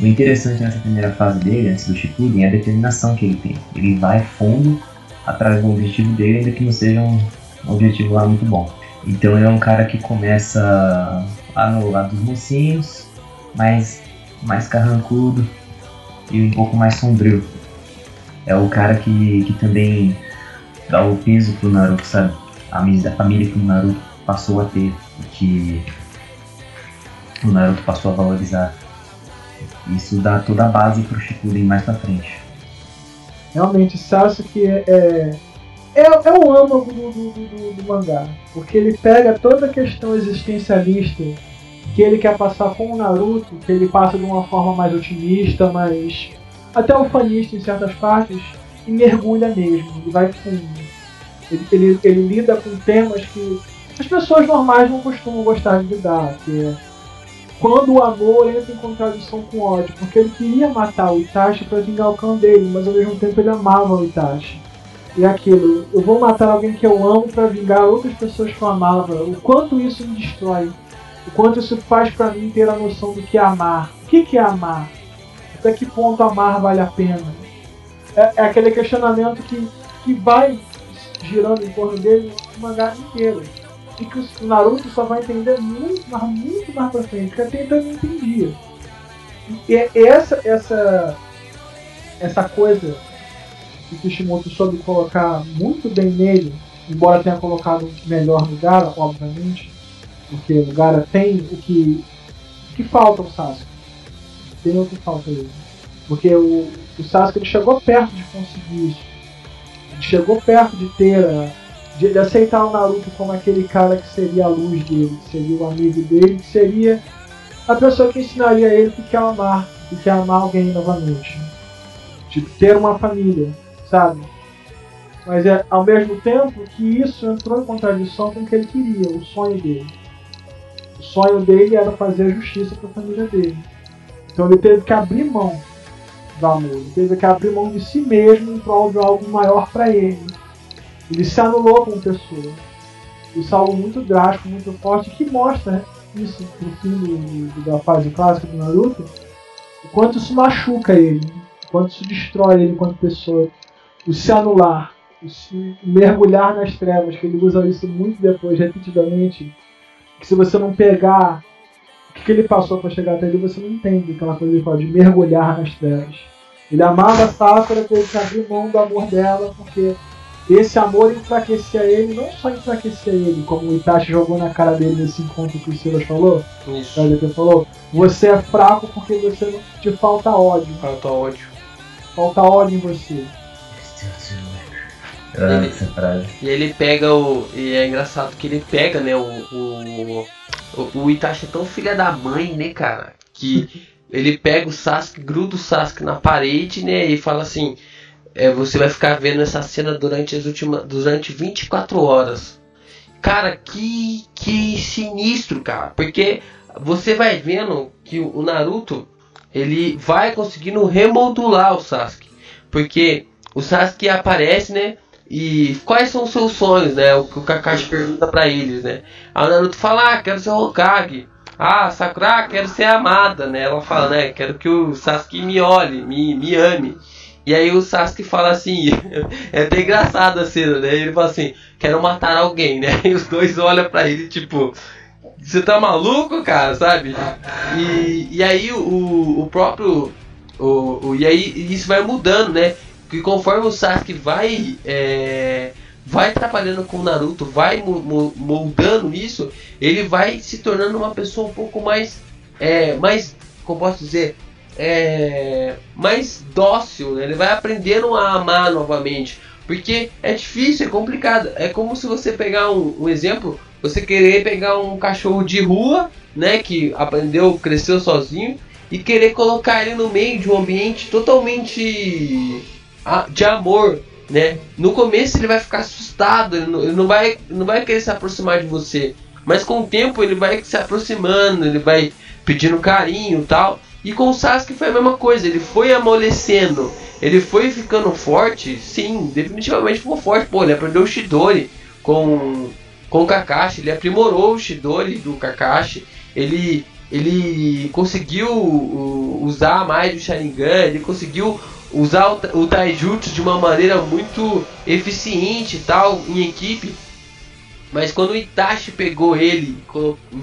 O interessante nessa primeira fase dele, antes do Shippuden, é a determinação que ele tem. Ele vai fundo atrás do objetivo dele, ainda que não seja um objetivo lá muito bom. Então ele é um cara que começa lá no lado dos mocinhos, mas mais carrancudo e um pouco mais sombrio. É o cara que, que também dá o peso pro Naruto, sabe? A, família que o Naruto passou a ter, e que o Naruto passou a valorizar. Isso dá toda a base pro Shippuden mais pra frente. Realmente, Sasuke é, é, é, é o âmago do, do, do- do mangá. Porque ele pega toda a questão existencialista que ele quer passar com o Naruto, que ele passa de uma forma mais otimista, mais até ufanista em certas partes, e mergulha mesmo. Ele vai fundo. Ele, ele, ele lida com temas que as pessoas normais não costumam gostar de lidar, que é quando o amor entra em contradição com o ódio, porque ele queria matar o Itachi para vingar o clã dele, mas ao mesmo tempo ele amava o Itachi. E aquilo, eu vou matar alguém que eu amo para vingar outras pessoas que eu amava. O quanto isso me destrói. O quanto isso faz para mim ter a noção do que é amar. O que, que é amar? Até que ponto amar vale a pena? É, é aquele questionamento que, que vai girando em torno dele o mangá inteiro. E que o Naruto só vai entender muito, mas muito mais pra frente, porque até então não entendia. E é essa, essa, essa coisa que o Kishimoto soube colocar muito bem nele, embora tenha colocado melhor no Gara, obviamente, porque o Gara tem o que, o que falta ao Sasuke. Tem o que falta ele. Porque o, o Sasuke ele chegou perto de conseguir isso. Ele chegou perto de ter a, de, de aceitar o Naruto como aquele cara que seria a luz dele, que seria o amigo dele, que seria a pessoa que ensinaria ele o que é amar, o que é amar alguém novamente. Tipo, ter uma família, sabe? Mas é ao mesmo tempo que isso entrou em contradição com o que ele queria, o sonho dele. O sonho dele era fazer justiça para a família dele. Então ele teve que abrir mão do amor, ele teve que abrir mão de si mesmo em prol de algo maior para ele. Ele se anulou como pessoa. Isso é algo muito drástico, muito forte, que mostra isso no fim da fase clássica do Naruto, o quanto isso machuca ele, o quanto isso destrói ele enquanto pessoa. O se anular, o se mergulhar nas trevas, que ele usa isso muito depois, repetidamente, que se você não pegar o que, que ele passou para chegar até ali, você não entende aquela coisa fala de mergulhar nas trevas. Ele amava a Sakura, teve que abrir mão do amor dela, porque esse amor enfraquecia ele, não só enfraquecia ele, como o Itachi jogou na cara dele nesse encontro que o Silas falou, Isso. o falou, você é fraco porque você te falta ódio. Falta ódio. Falta ódio em você. Frase. E ele pega o. E é engraçado que ele pega, né? O. O, o, o Itachi é tão filha da mãe, né, cara? Que [LAUGHS] ele pega o Sasuke, gruda o Sasuke na parede, né? E fala assim: é, Você vai ficar vendo essa cena durante as últimas. Durante 24 horas. Cara, que. Que sinistro, cara. Porque você vai vendo que o Naruto. Ele vai conseguindo remoldular o Sasuke. Porque o Sasuke aparece, né? E quais são os seus sonhos, né? O que o Kakashi pergunta pra eles, né? O Naruto fala, ah, quero ser Hokage. Ah, Sakura, ah, quero ser amada, né? Ela fala, né? Quero que o Sasuke me olhe, me, me ame. E aí o Sasuke fala assim, [LAUGHS] é até engraçado a cena, né? Ele fala assim, quero matar alguém, né? [LAUGHS] E os dois olham pra ele, tipo, você tá maluco, cara, sabe? E, e aí o, o próprio. O, o- e aí isso vai mudando, né? Que conforme o Sasuke vai. é, vai trabalhando com o Naruto, vai moldando isso, ele vai se tornando uma pessoa um pouco mais. É, mais. Como posso dizer? É, mais dócil, né? Ele vai aprendendo a amar novamente. Porque é difícil, é complicado. É como se você pegar um, um exemplo, você querer pegar um cachorro de rua, né? Que aprendeu, cresceu sozinho, e querer colocar ele no meio de um ambiente totalmente de amor, né? No começo ele vai ficar assustado, ele não, ele não vai, não vai querer se aproximar de você. Mas com o tempo ele vai se aproximando, ele vai pedindo carinho tal. E com o Sasuke foi a mesma coisa, ele foi amolecendo, ele foi ficando forte, sim, definitivamente ficou forte. Pô, ele aprendeu o Shidori com, com o Kakashi, ele aprimorou o Shidori do Kakashi, ele ele conseguiu uh, usar mais o Sharingan, ele conseguiu usar o, o Taijutsu de uma maneira muito eficiente e tal em equipe. Mas quando o Itachi pegou ele,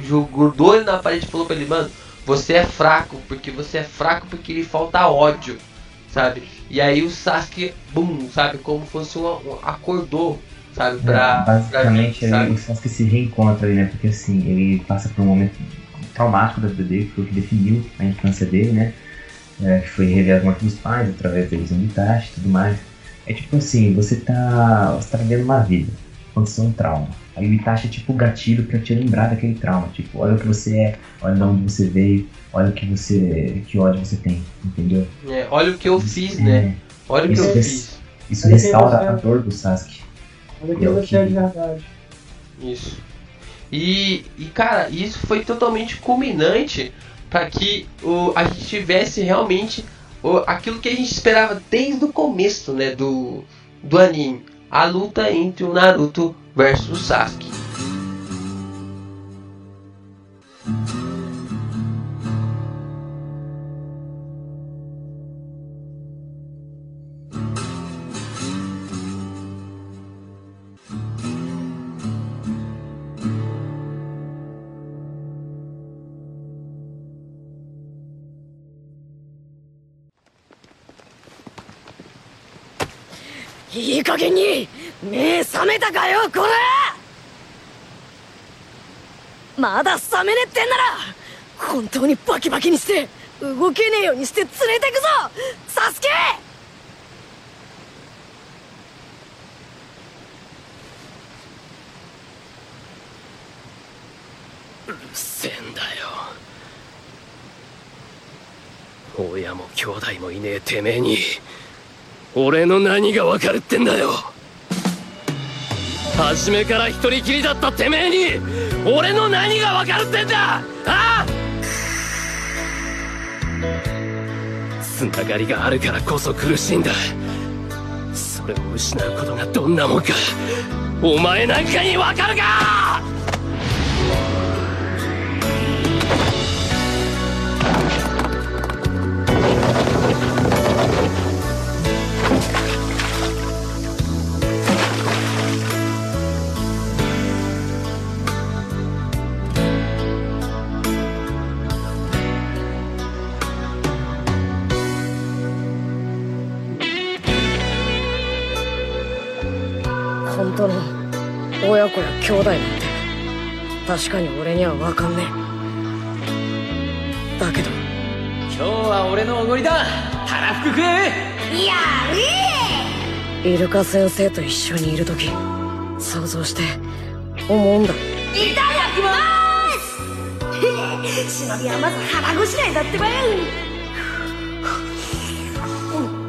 jogou ele na parede e falou pra ele, mano, você é fraco, porque você é fraco porque lhe falta ódio, sabe? E aí o Sasuke, bum, sabe, como fosse um, um acordou, sabe, pra, É, basicamente pra gente, ele, o Sasuke se reencontra ali, né? Porque assim, ele passa por um momento traumático da vida dele, que foi o que definiu a infância dele, né? É, que foi rever as mortes dos pais através da visão do Itachi e tudo mais. É tipo assim, você tá. Você tá vivendo uma vida, aconteceu um trauma. Aí o Itachi é tipo o gatilho pra te lembrar daquele trauma. Tipo, olha o que você é, olha de onde você veio, olha o que você. que ódio você tem, entendeu? É, olha o que eu fiz, né? Olha o que eu res- fiz. isso Olha restaura você é. a dor do Sasuke. Olha que É o você é de verdade. Isso. E, e cara, isso foi totalmente culminante para que o, a gente tivesse realmente o, aquilo que a gente esperava desde o começo, né, do, do anime, a luta entre o Naruto versus o Sasuke. 加減に目覚めたかよこれ。まだ覚めねってんなら本当にバキバキにして動けねえようにして連れてくぞサスケ！うるせえんだよ。親も兄弟もいねえてめえに。俺の何がわかるってんだよ。初めから一人きりだったてめえに俺の何がわかるってんだ！ああ！つながりがあるからこそ苦しいんだ。それを失うことがどんなもんかお前なんかにわかるか！親子や兄弟なんて。確かに俺には分かんねえ。だけど。今日は俺のおごりだ。たらふく。食え。やイルカ先生と一緒にいる時想像して思うんだ。いただきます。[LAUGHS] 忍びはまず腹ごしらえだってばよ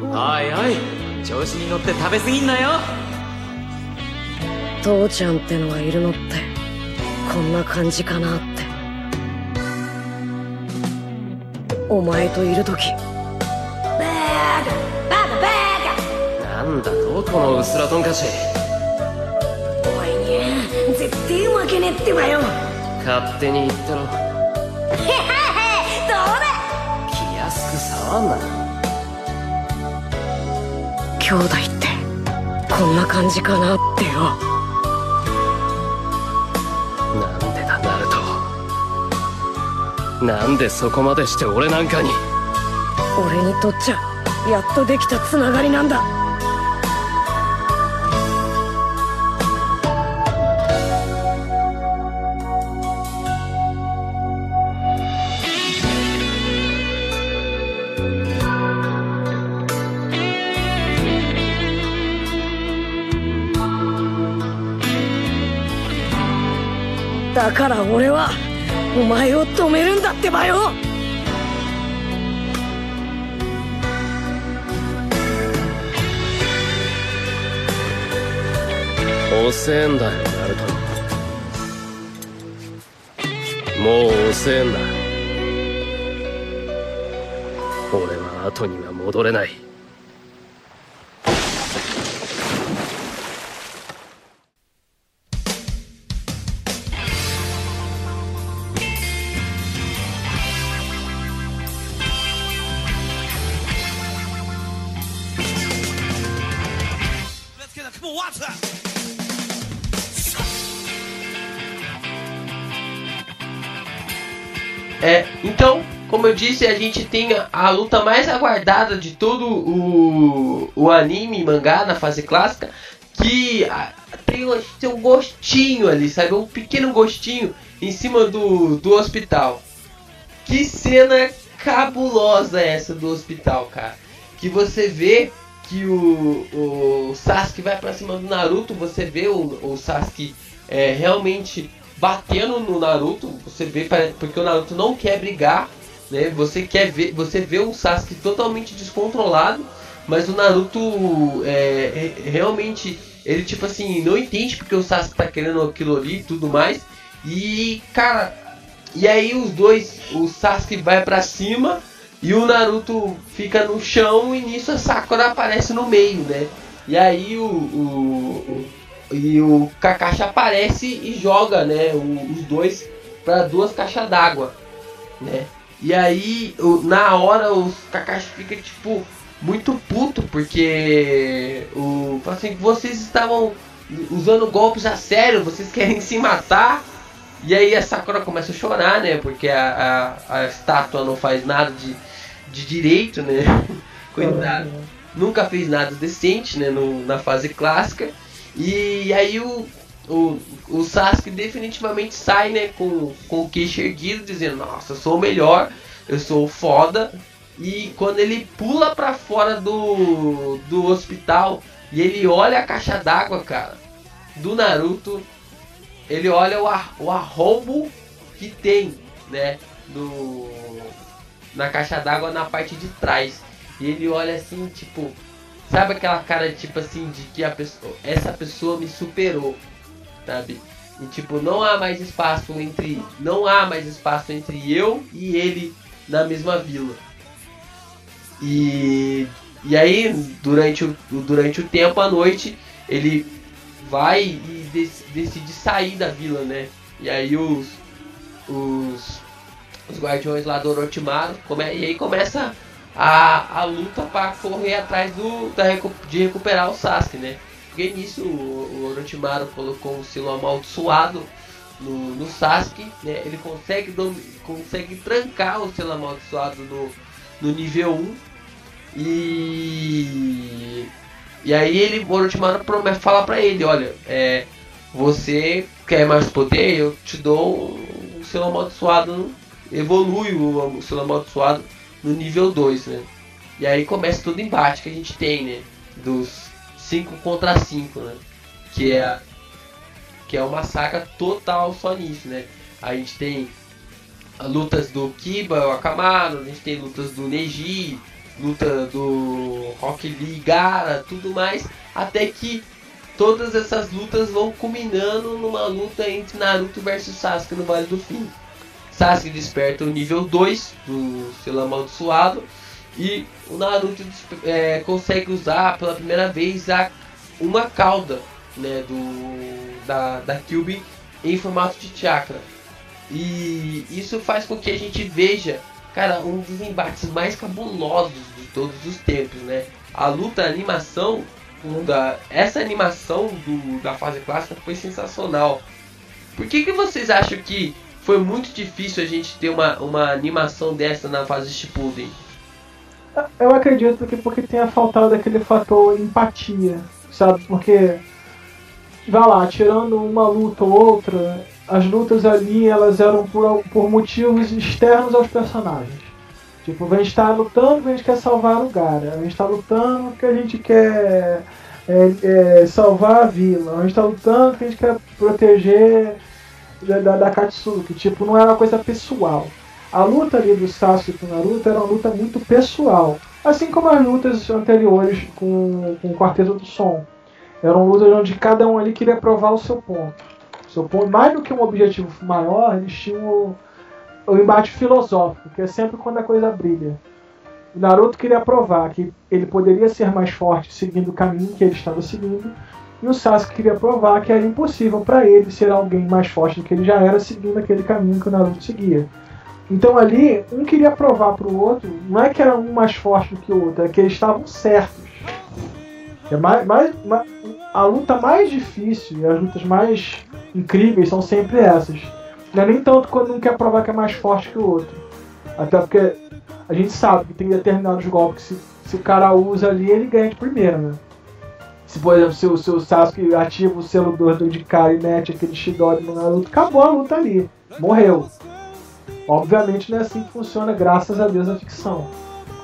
おいおい調子に乗って食べ過ぎんなよ父ちゃんってのがいるのってこんな感じかなって。お前といる時。バカバカバなんだとこのうすらとんかし。カお前にゃ絶対負けねえってばよ。勝手に言ってろ。へはへどうだ。気安く触んな。兄弟ってこんな感じかなってよなんでそこまでして俺なんかに。俺にとっちゃやっとできたつながりなんだ。だから俺はお前を止めるんだってばよ。遅えんだよナルト。もう遅えんだ。俺は後には戻れない。Disse, a gente tem a, luta mais aguardada de todo o, o anime mangá na fase clássica, que ah, tem, tem um gostinho ali, sabe? Um pequeno gostinho em cima do, do hospital. Que cena cabulosa é essa do hospital, cara. Que você vê que o, o Sasuke vai pra cima do Naruto, você vê o, o Sasuke é, realmente batendo no Naruto, você vê porque o Naruto não quer brigar, né? Você quer ver, você vê um Sasuke totalmente descontrolado, mas o Naruto é, é- realmente ele tipo assim não entende porque o Sasuke tá querendo aquilo ali e tudo mais. E cara, e aí os dois, o Sasuke vai pra cima e o Naruto fica no chão e nisso a Sakura aparece no meio, né? E aí o, o, o- e o Kakashi aparece e joga, né, o- os dois para duas caixas d'água, né? E aí na hora o Kakashi fica tipo muito puto porque o assim, vocês estavam usando golpes a sério, vocês querem se matar. E aí a Sakura começa a chorar, né? Porque a, a, a estátua não faz nada de, de direito, né? [LAUGHS] Coitado. Nunca fez nada decente, né? No, na fase clássica. E aí o, o, o Sasuke definitivamente sai, né? Com, com o queixo erguido, dizendo, nossa, eu sou o melhor, eu sou foda. E quando ele pula pra fora do, do hospital e ele olha a caixa d'água, cara, do Naruto, ele olha o, ar, o arrombo que tem, né, do na caixa d'água na parte de trás. E ele olha assim, tipo, sabe aquela cara tipo assim de que a pessoa, essa pessoa me superou, sabe? E tipo, não há mais espaço entre, não há mais espaço entre eu e ele na mesma vila. E e aí durante o durante o tempo à noite ele vai e dec- decide sair da vila, né? E aí os os, os guardiões lá do Orochimaru come, e aí começa a, a luta para correr atrás do da de recuperar o Sasuke, né? Porque nisso o, o Orochimaru colocou um selo amaldiçoado no, no Sasuke, né? Ele consegue consegue trancar o selo amaldiçoado no, no nível 1 e e aí ele, o Orochimaru promete, fala pra ele, olha, é, você quer mais poder, eu te dou um selo amaldiçoado, evolui o, o amaldiçoado no nível 2, né? E aí começa todo o embate que a gente tem, né? Dos 5 contra 5, né? Que é, que é uma saga total só nisso, né? A gente tem lutas do Kiba, o Akamaru, a gente tem lutas do Neji, luta do Rock Lee, Gara, tudo mais, até que todas essas lutas vão culminando numa luta entre Naruto versus Sasuke no Vale do Fim. Sasuke desperta o nível 2 do selo amaldiçoado e o Naruto é, consegue usar pela primeira vez a, uma cauda né, do, da, da Kyuubi em formato de chakra. E isso faz com que a gente veja, cara, um dos embates mais cabulosos de todos os tempos, né? A luta, a animação, da, essa animação do, da fase clássica foi sensacional. Por que, que vocês acham que foi muito difícil a gente ter uma, uma animação dessa na fase Shippuden? Eu acredito que porque tenha faltado aquele fator empatia, sabe? Porque, vai lá, tirando uma luta ou outra, as lutas ali elas eram por, por motivos externos aos personagens. Tipo, a gente tá lutando porque a gente quer salvar o Gara, a gente tá lutando porque a gente quer é, é, salvar a vila, a gente tá lutando porque a gente quer proteger da, da, da Katsuki. Tipo, não era uma coisa pessoal. A luta ali do Sasuke com o Naruto era uma luta muito pessoal. Assim como as lutas anteriores com, com o Quarteto do Som. Eram lutas onde cada um ali queria provar o seu ponto. O seu ponto mais do que um objetivo maior, eles tinham o, o embate filosófico, que é sempre quando a coisa brilha. O Naruto queria provar que ele poderia ser mais forte seguindo o caminho que ele estava seguindo. E o Sasuke queria provar que era impossível para ele ser alguém mais forte do que ele já era seguindo aquele caminho que o Naruto seguia. Então ali, um queria provar pro outro, não é que era um mais forte do que o outro, é que eles estavam certos. É mais, mais, mais- a luta mais difícil e as lutas mais incríveis são sempre essas. Não é nem tanto quando um quer provar que é mais forte que o outro. Até porque a gente sabe que tem determinados golpes que se, se o cara usa ali, ele ganha de primeira, né? Se, por exemplo, se o, se o Sasuke ativa o selo do de cara e mete aquele Shidori no Naruto, acabou a luta ali. Morreu. Obviamente não é assim que funciona, graças a Deus, a ficção.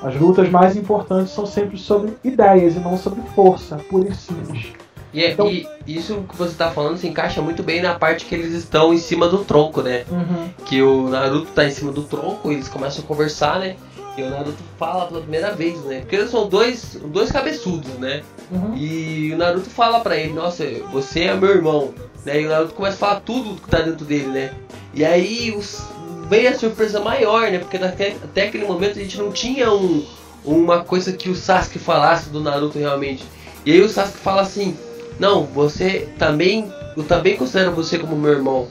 As lutas mais importantes são sempre sobre ideias e não sobre força, pura e simples. E, é- e isso que você tá falando se encaixa muito bem na parte que eles estão em cima do tronco, né? Uhum. Que o Naruto tá em cima do tronco, eles começam a conversar, né? E o Naruto fala pela primeira vez, né? Porque eles são dois, dois cabeçudos, né? Uhum. E o Naruto fala pra ele, nossa, você é meu irmão, né? E o Naruto começa a falar tudo que tá dentro dele, né? E aí os, vem a surpresa maior, né? Porque até, até aquele momento a gente não tinha um, uma coisa que o Sasuke falasse do Naruto realmente. E aí o Sasuke fala assim, não, você também, eu também considero você como meu irmão.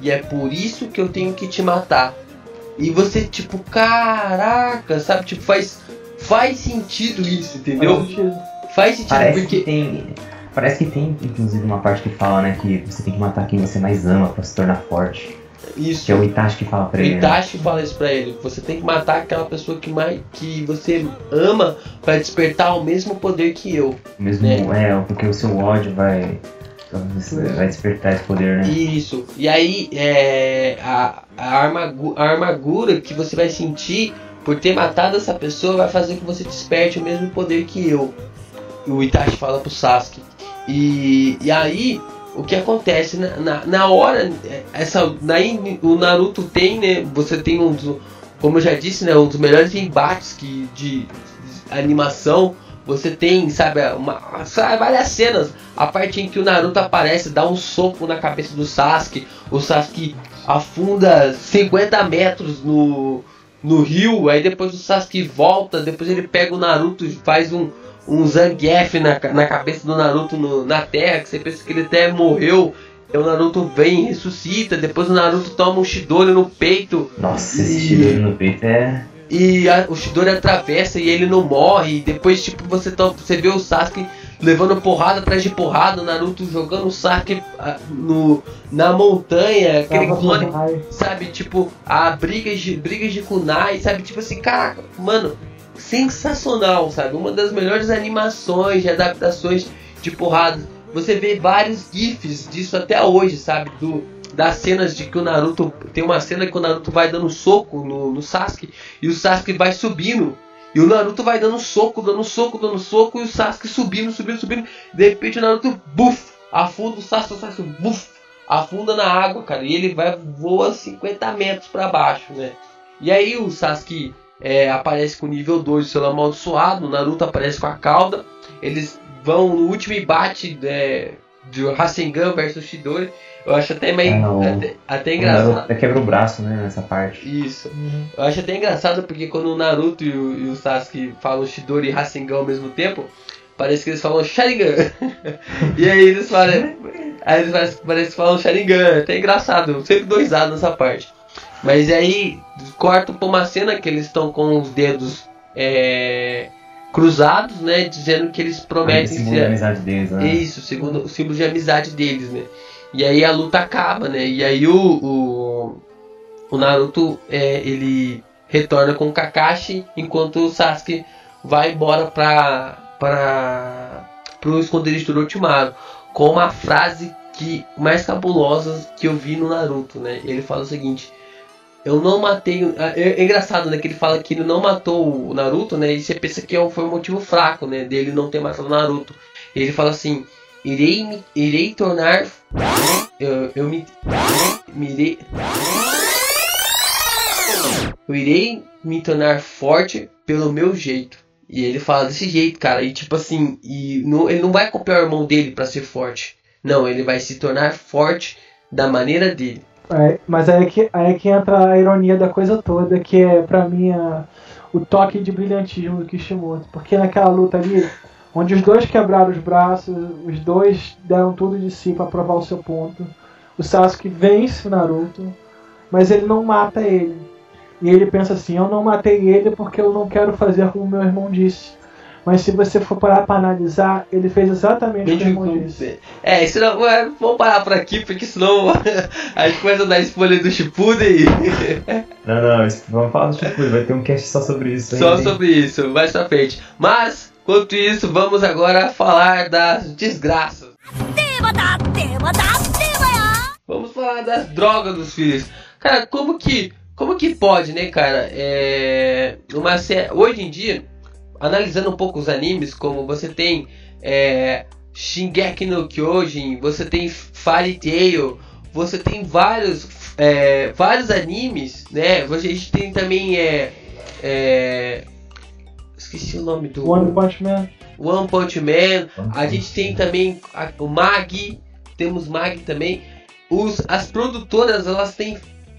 E é por isso que eu tenho que te matar. E você, tipo, caraca, sabe? Tipo, faz, faz sentido isso, entendeu? Faz sentido. Faz sentido, Parece porque. que tem. Parece que tem, inclusive, uma parte que fala, né, que você tem que matar quem você mais ama pra se tornar forte. Isso. Que é o Itachi que fala pra O ele. né? Itachi fala isso pra ele. Você tem que matar aquela pessoa que, mais, que você ama pra despertar o mesmo poder que eu. Mesmo, é, porque o seu ódio vai. Vai despertar esse poder, né? Isso. E aí, é, a, a, armagu- a armadura que você vai sentir por ter matado essa pessoa vai fazer que você desperte o mesmo poder que eu. O Itachi fala pro Sasuke. E, e aí, o que acontece? Na, na, na hora, é, essa, daí o Naruto tem, né? Você tem um dos, como eu já disse, né? Um dos melhores embates que, de, de animação. Você tem, sabe, uma, sabe, várias cenas. A parte em que o Naruto aparece, dá um soco na cabeça do Sasuke. O Sasuke afunda 50 metros no, no rio. Aí depois o Sasuke volta. Depois ele pega o Naruto faz um, um Zangief na, na cabeça do Naruto no- na terra. Que você pensa que ele até morreu. Aí o Naruto vem e ressuscita. Depois o Naruto toma um Shidori no peito. Nossa, esse Shidori no peito é. E a- o Shidori atravessa e ele não morre. E depois, tipo, você, to- você vê o Sasuke levando porrada atrás de porrada, o Naruto jogando o Sasuke no, na montanha, aquele clone, sabe? Tipo, a brigas de, brigas de kunai, sabe? Tipo assim, caraca, mano, sensacional, sabe? Uma das melhores animações de adaptações de porrada. Você vê vários GIFs disso até hoje, sabe? Do, das cenas de que o Naruto. Tem uma cena que o Naruto vai dando soco no, no Sasuke e o Sasuke vai subindo. E o Naruto vai dando soco, dando soco, dando soco, e o Sasuke subindo, subindo, subindo. De repente o Naruto, buf, afunda o Sasuke, o Sasuke, buf, afunda na água, cara. E ele vai, voa 50 metros pra baixo, né? E aí o Sasuke é, aparece com o nível 2 do seu amaldiçoado, o Naruto aparece com a cauda. Eles vão no último embate é, de Rasengan versus Shidori. Eu acho até meio. Ah, não. até, até O engraçado. Naruto até quebra o braço, né, nessa parte. Isso. Eu acho até engraçado porque quando o Naruto e o, e o Sasuke falam Shidori e Rasengan ao mesmo tempo, parece que eles falam Sharingan. [LAUGHS] e aí eles falam. Aí eles parece, parece que falam Sharingan. É Até engraçado, sempre dois A nessa parte. Mas aí cortam pra uma cena que eles estão com os dedos é, cruzados, né? Dizendo que eles prometem Esse símbolo de amizade deles, né? isso, segundo o símbolo de amizade deles, né? E aí a luta acaba, né? E aí o, o, o Naruto, é, ele retorna com o Kakashi, enquanto o Sasuke vai embora pra, pra, pro esconderijo do Orochimaru. Com uma frase que mais cabulosa que eu vi no Naruto, né? Ele fala o seguinte... Eu não matei. o- É, é engraçado, né? Que ele fala que ele não matou o Naruto, né? E você pensa que é foi um motivo fraco, né? Dele não ter matado o Naruto. Ele fala assim: Irei me. Irei tornar. Eu, eu me. me irei. Eu irei me tornar forte pelo meu jeito. E ele fala desse jeito, cara. E tipo assim, e não, ele não vai copiar o irmão dele pra ser forte. Não, ele vai se tornar forte da maneira dele. É, mas aí é, que, aí é que entra a ironia da coisa toda, que é pra mim a- o toque de brilhantismo do Kishimoto. Porque naquela luta ali, onde os dois quebraram os braços, os dois deram tudo de si pra provar o seu ponto. O Sasuke vence o Naruto, mas ele não mata ele. E ele pensa assim: eu não matei ele porque eu não quero fazer como meu irmão disse. Mas se você for parar pra analisar, ele fez exatamente o que disse. É, senão, vamos parar por aqui, porque senão [LAUGHS] a gente começa a dar spoiler do Shippuden [LAUGHS] Não, não, isso- vamos falar do Shippuden, vai ter um cast só sobre isso só hein? sobre isso, mais pra frente. Mas, enquanto isso, vamos agora falar das desgraças. Vamos falar das drogas dos filhos. Cara, como que, como que pode, né, cara? É, uma sé- hoje em dia, analisando um pouco os animes, como você tem é, Shingeki no Kyojin, você tem Fairy Tail, você tem vários, é, vários animes, né? A gente tem também é, é, esqueci o nome do One Punch Man. One Punch Man, a gente tem também a- o Mag, temos Mag também. Os, as produtoras elas têm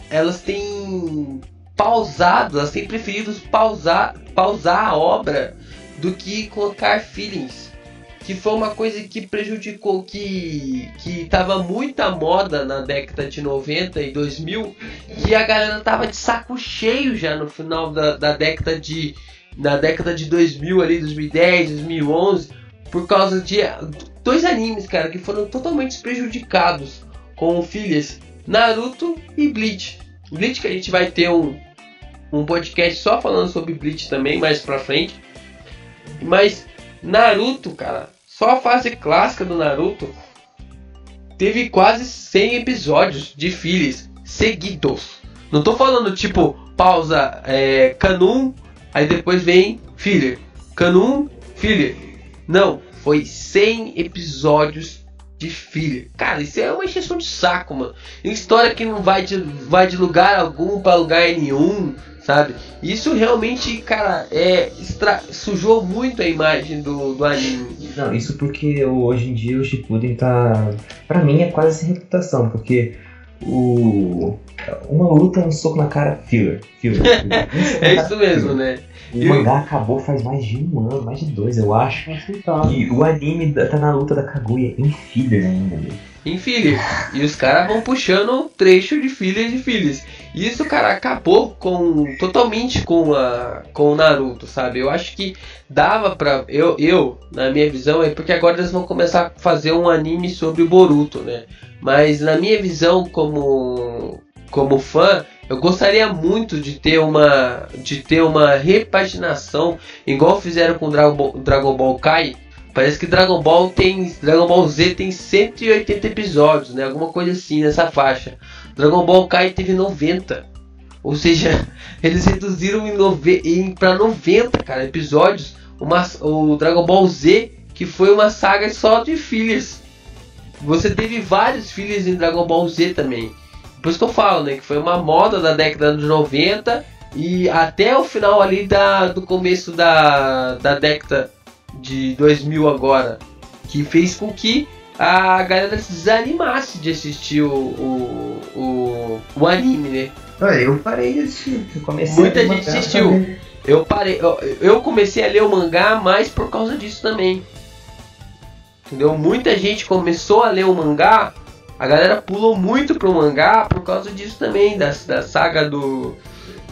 elas têm pausado, elas têm preferido pausar, pausar a obra do que colocar feelings. Que foi uma coisa que prejudicou, que, que tava muita moda na década de 90 e 2000, que a galera tava de saco cheio já no final da, da década de na década de 2000 ali, 2010, 2011, por causa de dois animes, cara, que foram totalmente prejudicados com filhas Naruto e Bleach. Bleach que a gente vai ter um, um podcast só falando sobre Bleach também mais pra frente. Mas Naruto, cara, só a fase clássica do Naruto teve quase 100 episódios de filhas seguidos. Não tô falando tipo pausa é, Canum, aí depois vem filler. Canum, filler. Não, foi 100 episódios de filler. Cara, isso é uma encheção de saco, mano. História que não vai de, vai de lugar algum pra lugar nenhum, sabe? Isso realmente, cara, é extra- sujou muito a imagem do, do anime. Não, isso porque hoje em dia o Shippuden tá. Pra mim é quase reputação, porque o. Uma luta, um soco na cara, filler. filler, filler. [LAUGHS] É isso mesmo, né? O E- mangá acabou faz mais de um ano, mais de dois, eu acho. E o anime tá na luta da Kaguya em filler ainda, velho. em filler. E os caras vão puxando um trecho de filler de fillers. E isso, cara, acabou com totalmente com a com o Naruto, sabe? Eu acho que dava pra eu eu na minha visão é porque agora eles vão começar a fazer um anime sobre o Boruto, né? Mas na minha visão como como fã, eu gostaria muito de ter uma de ter uma repaginação igual fizeram com Dragon Ball, Dragon Ball Kai. Parece que Dragon Ball tem Dragon Ball Z tem 180 episódios, né? Alguma coisa assim nessa faixa. Dragon Ball Kai teve 90. Ou seja, [LAUGHS] eles reduziram em, em para 90, cara, episódios. Uma, o Dragon Ball Z, que foi uma saga só de fillers. Você teve vários fillers em Dragon Ball Z também. Por isso que eu falo, né? Que foi uma moda da década de 90 e até o final ali da, do começo da, da década de 2000 agora. Que fez com que a galera se desanimasse de assistir o, o, o, o anime, né? Olha, eu parei de assistir. eu comecei Muita a gente assistiu. também. Eu parei, eu, eu comecei a ler o mangá mais por causa disso também. Entendeu? Muita gente começou a ler o mangá, a galera pulou muito pro mangá por causa disso também, da, da saga do.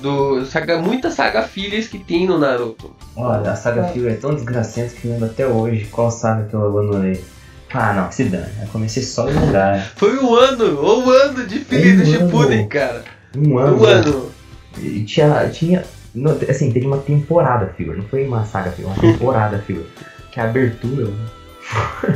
do saga, muita saga filhas que tem no Naruto. Olha, a saga Filler é tão desgracenta que eu lembro até hoje qual saga que eu abandonei. Ah, não, se dane. Eu comecei só a mangá. [LAUGHS] Foi um ano, um ano de filha do Um. Shippuden, cara. Um ano. Um ano. E tinha. tinha não, assim, teve uma temporada Filler, não foi uma saga Filler, uma temporada Filler. Que a abertura. foi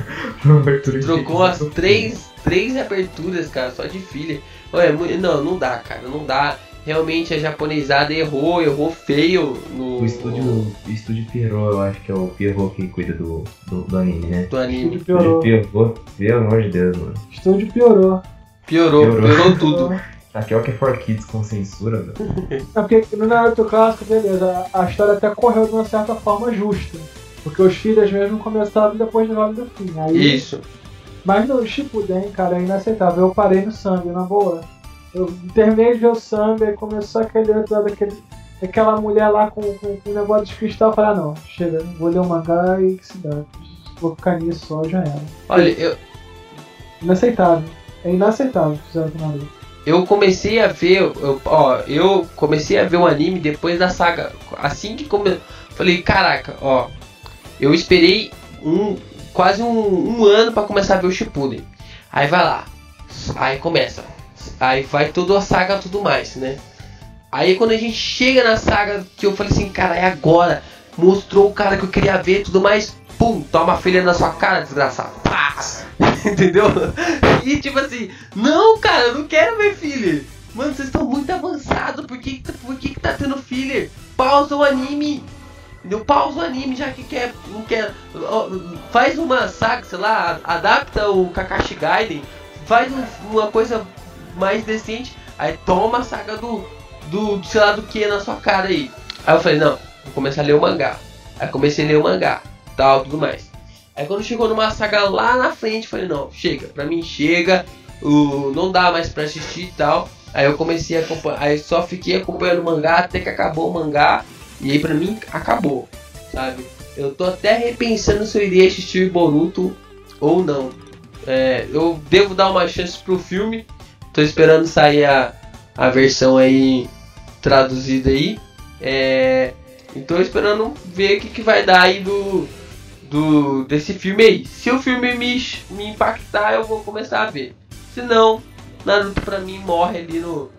[LAUGHS] uma abertura de Trocou as três, três aberturas, cara, só de filha. Olha, não, não dá, cara, não dá. Realmente a japonesada errou, errou feio no O estúdio, o estúdio Pierrot, eu acho que é o Pierrot que cuida do, do, do anime, né? do anime. Estúdio piorou. Pierrot, pelo amor de Deus, mano. Estúdio piorou. Piorou, piorou tudo. [LAUGHS] Raquel que é for kids com censura, velho. [LAUGHS] É porque no Naruto clássico, beleza, a a história até correu de uma certa forma justa. Porque os filhos mesmo começaram depois do Vale do Fim. Aí, Isso. Mas no Shippuden, cara, é inaceitável. Eu parei no Sambi, na boa. Eu terminei de ver o Sambi, aí começou aquele outro, daquele, aquela mulher lá com, com, com um negócio de cristal. Eu falei, ah não, chega, vou ler o mangá e que se dá. Vou ficar nisso só, já era. Olha, eu, Inaceitável. É inaceitável o que fizeram com o Naruto. eu comecei a ver, eu, ó, eu comecei a ver o anime depois da saga. Assim que come... falei, caraca, ó, eu esperei um quase um, um ano pra começar a ver o Shippuden. Aí vai lá, aí começa, aí vai toda a saga tudo mais, né? Aí quando a gente chega na saga que eu falei assim, cara, é agora, mostrou o cara que eu queria ver, tudo mais, pum, toma a filha na sua cara, desgraçado, pá, [LAUGHS] entendeu? E tipo assim, não, cara, eu não quero ver filler. Mano, vocês estão muito avançados, por que, por que, que tá tendo filler? Pausa o anime. Entendeu? Pausa o anime já que quer. Não quer. Faz uma saga, sei lá, adapta o Kakashi Gaiden, faz um- uma coisa mais decente, aí toma a saga do. do sei lá do que na sua cara aí. Aí eu falei, não, vou começar a ler o mangá. Aí comecei a ler o mangá, tal, tudo mais. Aí quando chegou numa saga lá na frente, falei, não, chega, pra mim chega, não dá mais pra assistir e tal. Aí eu comecei a acompanhar, aí só fiquei acompanhando o mangá até que acabou o mangá. E aí pra mim acabou, sabe? Eu tô até repensando se eu iria assistir Boruto ou não. É, eu devo dar uma chance pro filme. Tô esperando sair a, a versão aí traduzida aí. É, e tô esperando ver o que, que vai dar aí do, do desse filme aí. Se o filme me, me impactar, eu vou começar a ver. Se não, Naruto pra mim morre ali no,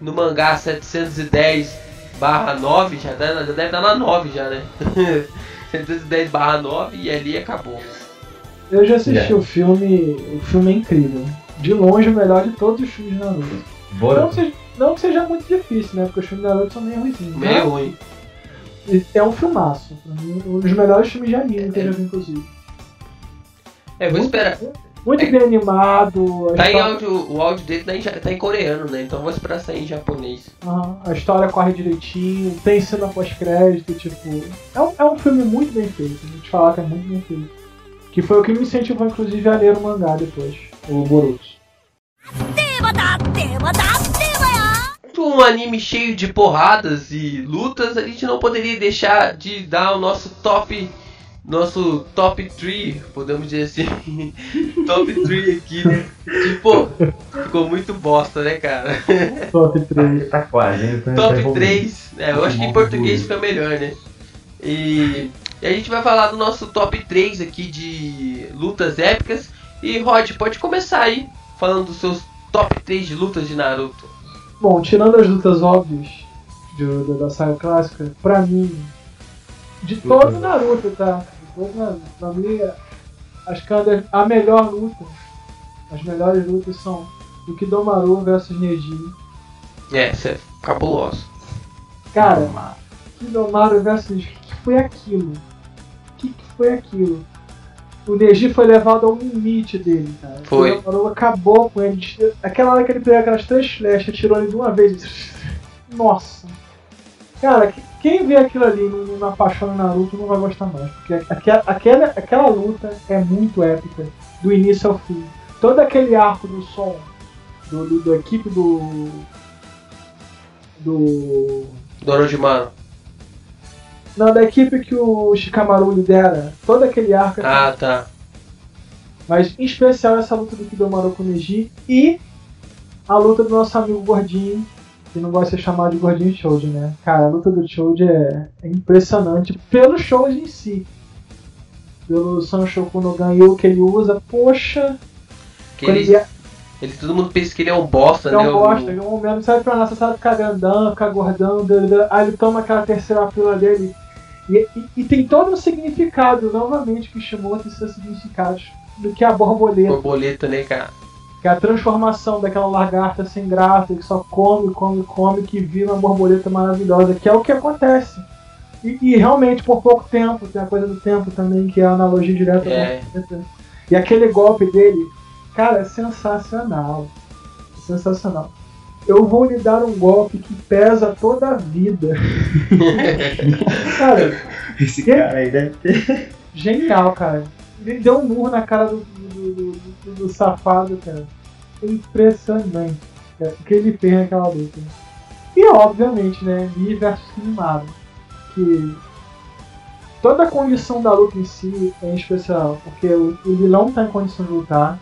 no mangá 710 barra 9, já, tá- já deve estar na 9 já, né? [LAUGHS] 710 barra 9 e ali acabou. Eu já assisti Já. o filme. O filme é incrível. De longe o melhor de todos os filmes de Naruto. Não Bora. que, seja, não que seja muito difícil, né? Porque os filmes de Naruto são meio ruimzinhos. Meio né? ruim. É um filmaço. Um dos melhores filmes de anime que eu já vi, inclusive. É, vou esperar. Muito bem animado. a Tá em história- áudio, o áudio dele tá em, tá em coreano, né? Então eu vou esperar sair em japonês. Aham, a história corre direitinho, tem cena pós-crédito, tipo. É um, é um filme muito bem feito, vou te falar que é muito bem feito. Que foi o que me incentivou, inclusive, a ler o mangá depois, o Boruto. Um anime cheio de porradas e lutas, a gente não poderia deixar de dar o nosso top. Nosso top 3, podemos dizer assim. [LAUGHS] top 3 aqui, né? Tipo, ficou muito bosta, né, cara? [LAUGHS] Top 3. Tá quase, hein? Top evoluindo. 3. É, eu acho que em português fica melhor, né? E, e a gente vai falar do nosso top 3 aqui de lutas épicas. E Rod, pode começar aí falando dos seus top 3 de lutas de Naruto. Bom, tirando as lutas óbvias de- da, da saga clássica, pra mim, de todo Naruto, tá? Todo Naruto, pra mim, acho que a da- a melhor luta, as melhores lutas são do Kidomaru versus Neji. É, isso é cabuloso. Cara, Kidomaru versus. O que foi aquilo? O que, que foi aquilo? O Neji foi levado ao limite dele, cara. Foi. O Kidomaru acabou com ele. Aquela hora que ele pegou aquelas três flechas, tirou ele de uma vez. Nossa! Cara, que- quem vê aquilo ali não, não apaixona Naruto não vai gostar mais. Porque aquela, aquela, aquela luta é muito épica, do início ao fim. Todo aquele arco do som, do, do, da equipe do. Do. De Mano. Não, da equipe que o Shikamaru lidera, todo aquele arco. é Ah, tá. Mas em especial essa luta do Kidomaru com o Neji e a luta do nosso amigo Gordinho, que não gosta de ser chamado de Gordinho Choji, né? Cara, a luta do Choji é, é impressionante pelo Choji em si. Pelo Sanshoku no Ganyu que ele usa, poxa, Que ele, ele é, ele, todo mundo pensa que ele é um bosta, é né? um bosta, em um momento sabe pra nada, sabe ficar grandão, ficar gordão, aí ele toma aquela terceira pílula dele. E, e- e tem todo um significado, novamente, que chamou esses significados do que a borboleta. Borboleta, né, cara? Que é a transformação daquela lagarta sem graça, que só come, come, come, que vira uma borboleta maravilhosa, que é o que acontece. E, e realmente por pouco tempo, tem a coisa do tempo também, que é a analogia direta É. E aquele golpe dele, cara, é sensacional. Sensacional. Eu vou lhe dar um golpe que pesa toda a vida. [LAUGHS] cara, Esse cara aí deve ter. Genial, cara. Ele deu um murro na cara do, do, do- do- do safado, cara. Impressionante cara, o que ele fez naquela luta. E obviamente, né, Lee versus Kimimaru. Que toda a condição da luta em si é especial, porque o, o vilão tá em condição de lutar.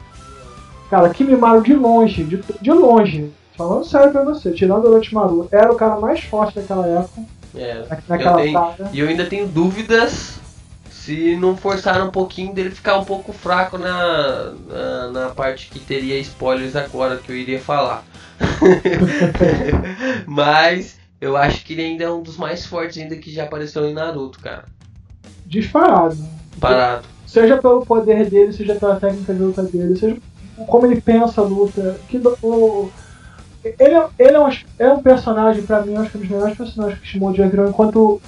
Cara, Kimimaru de longe, de, de longe, falando sério pra você, tirando o Orochimaru, era o cara mais forte daquela época. É, naquela eu tenho, e eu ainda tenho dúvidas se não forçaram um pouquinho dele ficar um pouco fraco na, na, na parte que teria spoilers agora que eu iria falar. [LAUGHS] Mas eu acho que ele ainda é um dos mais fortes ainda que já apareceu em Naruto, cara. Disparado. Parado. Seja pelo poder dele, seja pela técnica de luta dele, seja como ele pensa a luta. Que, do- o, ele é, ele é, um, é um personagem, pra mim, acho que é um dos melhores personagens que Shimoji já criou enquanto,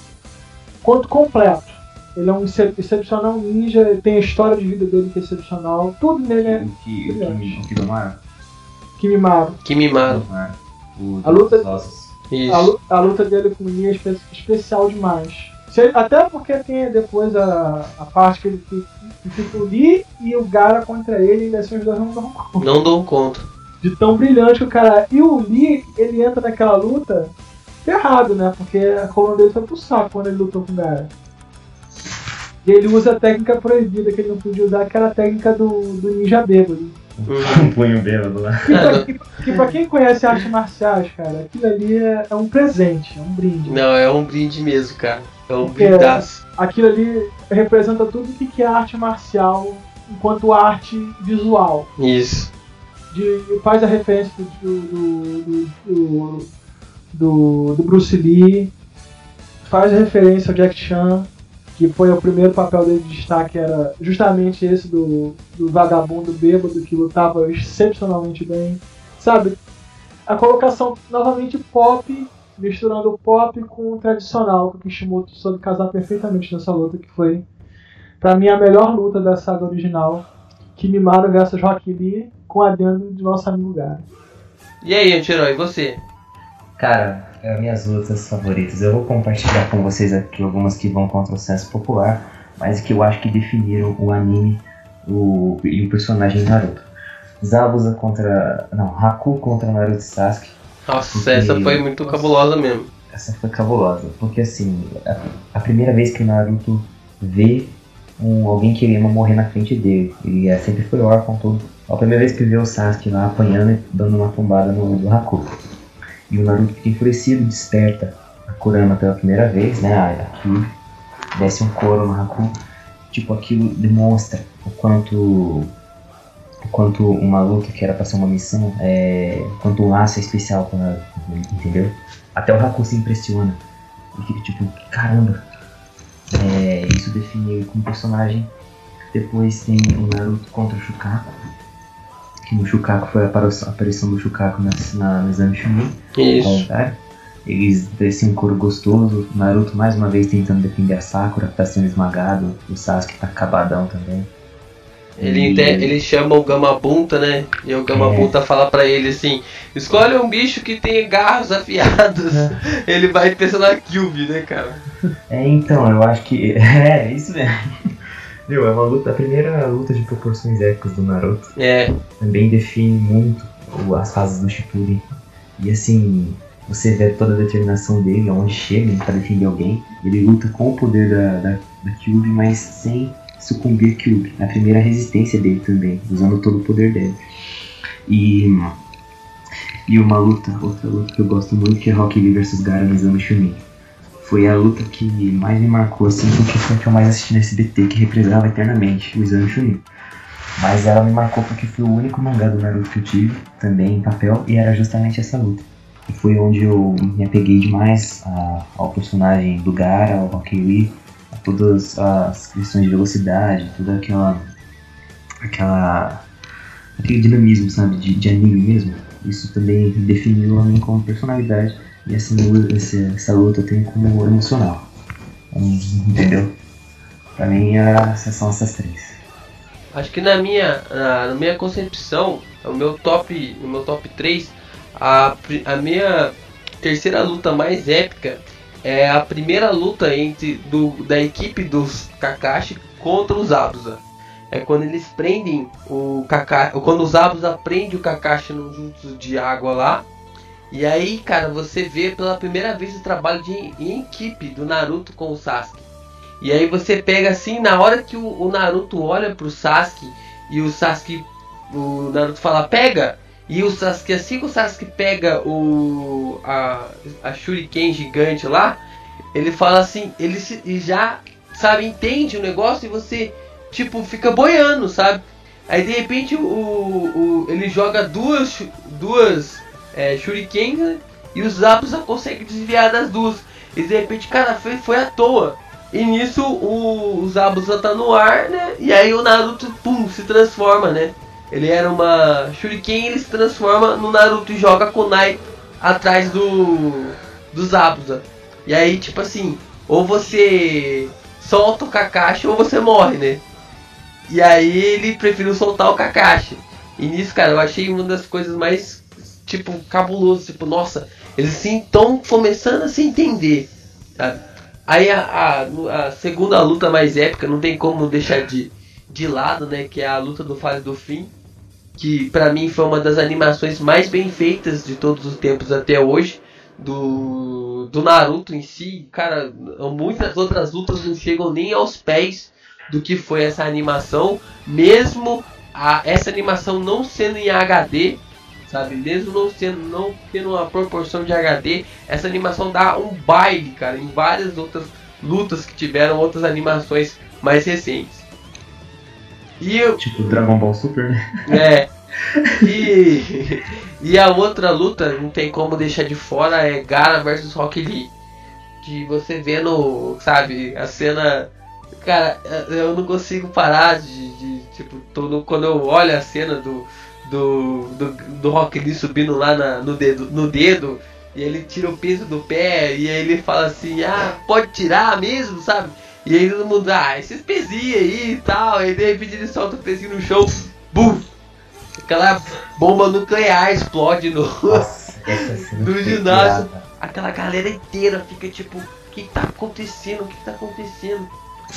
enquanto completo. Ele é um excep- excepcional ninja, tem a história de vida dele que é excepcional. Tudo nele é Que, que, o Kidomaru? Kimimaro. Kimimaro. O A luta-. A, lu- a luta dele com o Nia é espe- especial demais. Até porque tem depois a, a parte que ele fica, que fica o Lee e o Gara contra ele e assim os dois não dão conta. Não dou conta. De tão brilhante que o cara é. E o Lee, ele entra naquela luta ferrado, né? Porque a coluna dele foi pro saco quando ele lutou com o Gara. E ele usa a técnica proibida que ele não podia usar, que era a técnica do, do ninja bêbado. Um [LAUGHS] punho bêbado lá. Que pra, que, que pra quem conhece artes marciais, cara, aquilo ali é, é um presente, é um brinde. Não, é um brinde mesmo, cara. É um Porque brindaço. aquilo ali representa tudo o que que é arte marcial enquanto arte visual. Isso. De, faz a referência do, do, do, do, do- do Bruce Lee, faz a referência ao Jack Chan, que foi o primeiro papel dele de destaque, era justamente esse do, do vagabundo bêbado que lutava excepcionalmente bem. Sabe? A colocação novamente pop, misturando o pop com o tradicional, que o Kishimoto soube casar perfeitamente nessa luta, que foi, pra mim, a melhor luta da saga original. Kimimaro versus Rock Lee, com adendo de nosso amigo Gara. E aí, anti-herói, e você? Cara, é minhas lutas favoritas. Eu vou compartilhar com vocês aqui algumas que vão contra o senso popular, mas que eu acho que definiram o anime o, e o personagem Naruto. Zabuza contra. Não, Haku contra Naruto Sasuke. Nossa, Porque- essa foi muito cabulosa mesmo. Essa foi cabulosa, porque assim, a, a primeira vez que o Naruto vê um, alguém que ele ama morrer na frente dele, ele é, sempre foi órfão todo. A primeira vez que vê o Sasuke lá apanhando e dando uma tombada no, no Haku. E o Naruto fica enfurecido, desperta a Kurama pela primeira vez, né? A, a Kyuubi, desce um couro no Haku. Tipo, aquilo demonstra o quanto o quanto uma luta que era pra ser uma missão, é, quanto um laço é especial com Naruto, entendeu? Até o Haku se impressiona. Ele fica tipo, caramba. É, isso define ele como personagem. Depois tem o Naruto contra o Shukaku. Que no Shukaku foi a aparição do Shukaku na, na, exame Chunin. Isso. Eles descem um couro gostoso. Naruto mais uma vez tentando defender a Sakura, que tá sendo esmagado. O Sasuke tá acabadão também. Ele, E- ele chama o Gamabunta, né? E o Gamabunta fala pra ele assim: escolhe um bicho que tenha garras afiadas. [LAUGHS] Ele vai pensando na Kyubi, né, cara? É, então, eu acho que. [LAUGHS] É, isso mesmo. Meu, é uma luta, a primeira luta de proporções épicas do Naruto. É. Também define muito as fases do Shippuden. E assim, você vê toda a determinação dele, aonde chega pra defender alguém. Ele luta com o poder da, da, da mas sem sucumbir a Kyuubi. É a primeira resistência dele também, usando todo o poder dele. E, e uma luta, outra luta que eu gosto muito, que é Rock Lee vs Gaara no Exame Chunin. Foi a luta que mais me marcou, assim, porque foi a que eu mais assisti no SBT, que represava eternamente o Exame Chunin. Mas ela me marcou porque foi o único mangá do Naruto que eu tive, também em papel, e era justamente essa luta. E foi onde eu me apeguei demais a- ao personagem do Gara, ao Rock Lee, a todas as questões de velocidade, toda aquela. aquela. aquele dinamismo, sabe, de, de anime mesmo. Isso também definiu a mim como personalidade, e essa, lu- essa, essa luta tenho como emocional. Entendeu? Pra mim, essas são essas três. Acho que na minha, na, minha concepção, o meu top, o meu top 3, a, a minha terceira luta mais épica é a primeira luta entre do, da equipe dos Kakashi contra os Abusa. É quando eles prendem o Kakashi, quando os Abusa prendem o Kakashi num jutsu de água lá. E aí, cara, você vê pela primeira vez o trabalho de, em equipe do Naruto com o Sasuke. E aí você pega assim, na hora que o, o Naruto olha pro Sasuke e o Sasuke, o Naruto fala pega, e o Sasuke, assim que o Sasuke pega o a, a Shuriken gigante lá, ele fala assim, ele se, já sabe, entende o negócio e você, tipo, fica boiando, sabe? Aí de repente o, o- ele joga duas, duas é, shurikens né? e o Zabuza consegue desviar das duas. E de repente, cara, foi, foi à toa. E nisso o, o Zabuza tá no ar, né? E aí o Naruto, pum, se transforma, né? Ele era uma Shuriken, ele se transforma no Naruto e joga kunai atrás do do Zabuza. E aí, tipo assim, ou você solta o Kakashi ou você morre, né? E aí ele preferiu soltar o Kakashi. E nisso, cara, eu achei uma das coisas mais, tipo, cabulosas. Tipo, nossa, eles sim estão começando a se entender. Aí a, a, a segunda luta mais épica, não tem como deixar de, de lado, né? Que é a luta do Fase do Fim. Que pra mim foi uma das animações mais bem feitas de todos os tempos até hoje. Do, do Naruto em si. Cara, muitas outras lutas não chegam nem aos pés do que foi essa animação. Mesmo a, essa animação não sendo em HD, sabe? Mesmo não sendo não tendo uma proporção de HD, essa animação dá um baile, cara, em várias outras lutas que tiveram outras animações mais recentes. E eu, Tipo Dragon Ball Super, né? é. [LAUGHS] E, e a outra luta, não tem como deixar de fora, é Gara versus Rock Lee. Que você vendo, sabe, a cena. Cara, eu não consigo parar de. de, tipo, todo, quando eu olho a cena do. Do, do, do Rock Lee subindo lá na- no, dedo, no dedo e ele tira o peso do pé e aí ele fala assim, ah, pode tirar mesmo, sabe? E aí todo mundo, ah, esses pezinhos aí e tal, e de repente ele solta o pezinho no chão, bum! Aquela bomba nuclear explode no, [LAUGHS] cena no ginásio. Aquela galera inteira fica tipo, o que, que tá acontecendo? O que, que tá acontecendo?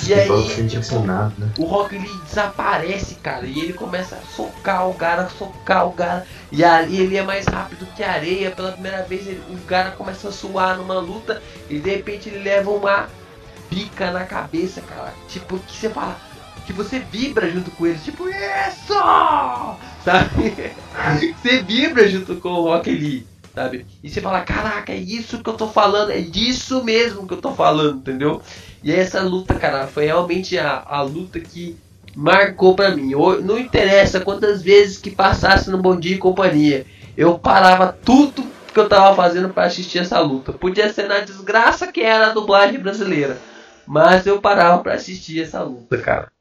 E aí, sente acionado, né? o Rock Lee desaparece, cara, e ele começa a socar o cara, socar o cara, e ali ele é mais rápido que a areia. Pela primeira vez ele- o cara começa a suar numa luta e de repente ele leva uma pica na cabeça, cara. Tipo, que você fala, que você vibra junto com eles, tipo, isso! Sabe? [LAUGHS] você vibra junto com o Rock Lee, sabe? E você fala, caraca, é isso que eu tô falando, é disso mesmo que eu tô falando, entendeu? E essa luta, cara, foi realmente a, a luta que marcou pra mim. Ho- Não interessa quantas vezes que passasse no Bom Dia e Companhia, eu parava tudo que eu tava fazendo pra assistir essa luta. Podia ser na desgraça que era a dublagem brasileira, mas eu parava pra assistir essa luta, cara.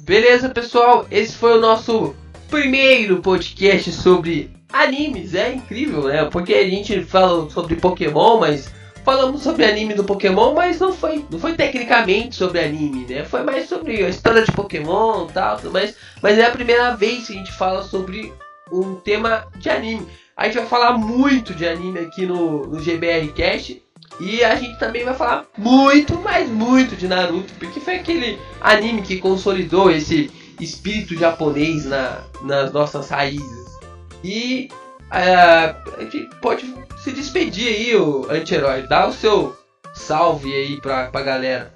Beleza, pessoal? Esse foi o nosso primeiro podcast sobre animes. É incrível, né? Porque a gente fala sobre Pokémon, mas falamos sobre anime do Pokémon, mas não foi, não foi tecnicamente sobre anime, né? Foi mais sobre a história de Pokémon e tal, mais. Mas é a primeira vez que a gente fala sobre um tema de anime. A gente vai falar muito de anime aqui no, no GBR Cast. E a gente também vai falar muito, mas muito de Naruto, porque foi aquele anime que consolidou esse espírito japonês na, nas nossas raízes. E a gente pode se despedir aí, o anti-herói. Dá o seu salve aí pra, pra galera.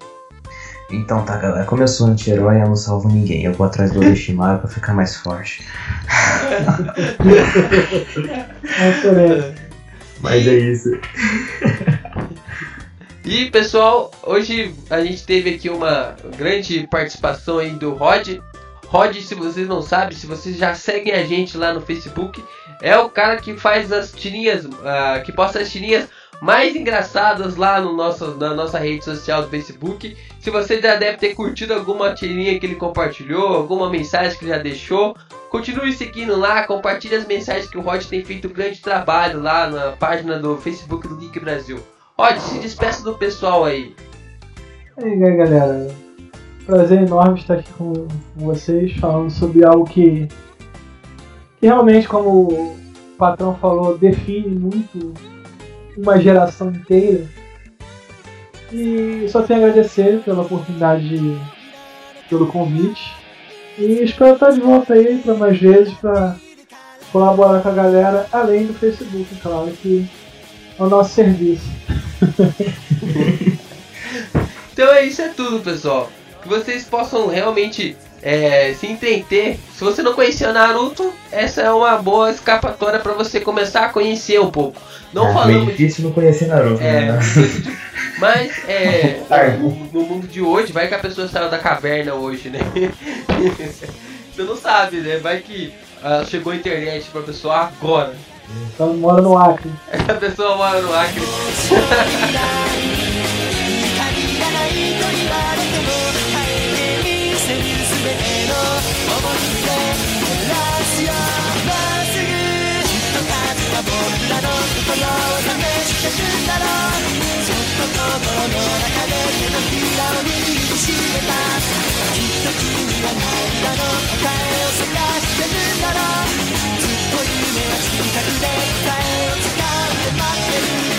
Então tá, galera. Como eu sou anti-herói, eu não salvo ninguém. Eu vou atrás do Orochimaru pra ficar mais forte. [LAUGHS] Mas é isso. E pessoal, hoje a gente teve aqui uma grande participação aí do Rod. Rod, se vocês não sabem, se vocês já seguem a gente lá no Facebook, é o cara que faz as tirinhas, ah, que posta as tirinhas mais engraçadas lá no nosso, na nossa rede social do Facebook. Se você já deve ter curtido alguma tirinha que ele compartilhou, alguma mensagem que ele já deixou, continue seguindo lá, compartilhe as mensagens que o Rod tem feito um grande trabalho lá na página do Facebook do Geek Brasil. Rod, se despeça do pessoal aí. E aí, galera. Prazer enorme estar aqui com vocês, falando sobre algo que, que realmente, como o patrão falou, define muito uma geração inteira. E só tenho a agradecer pela oportunidade, de- pelo convite. E espero estar de volta aí para mais vezes para colaborar com a galera, além do Facebook, claro, que é o nosso serviço. [LAUGHS] Então é isso é tudo, pessoal. Que vocês possam realmente é, se entender, se você não conhecia Naruto, essa é uma boa escapatória pra você começar a conhecer um pouco. Não é, falamos meio difícil não conhecer Naruto, É, né? Mas é. [LAUGHS] No, no mundo de hoje, vai que a pessoa saiu da caverna hoje, né? [LAUGHS] Você não sabe, né? Vai que ah, chegou a internet pra pessoa agora. Então mora no Acre. [LAUGHS] A pessoa mora no Acre. せるすべての思い出照らすよまっすぐきっと数は僕らの心を試してくんだろうずっと心の中で手のひらを握りしめたきっと君は涙の答えを探してるんだろうずっと夢は近くで答えを掴んで待ってる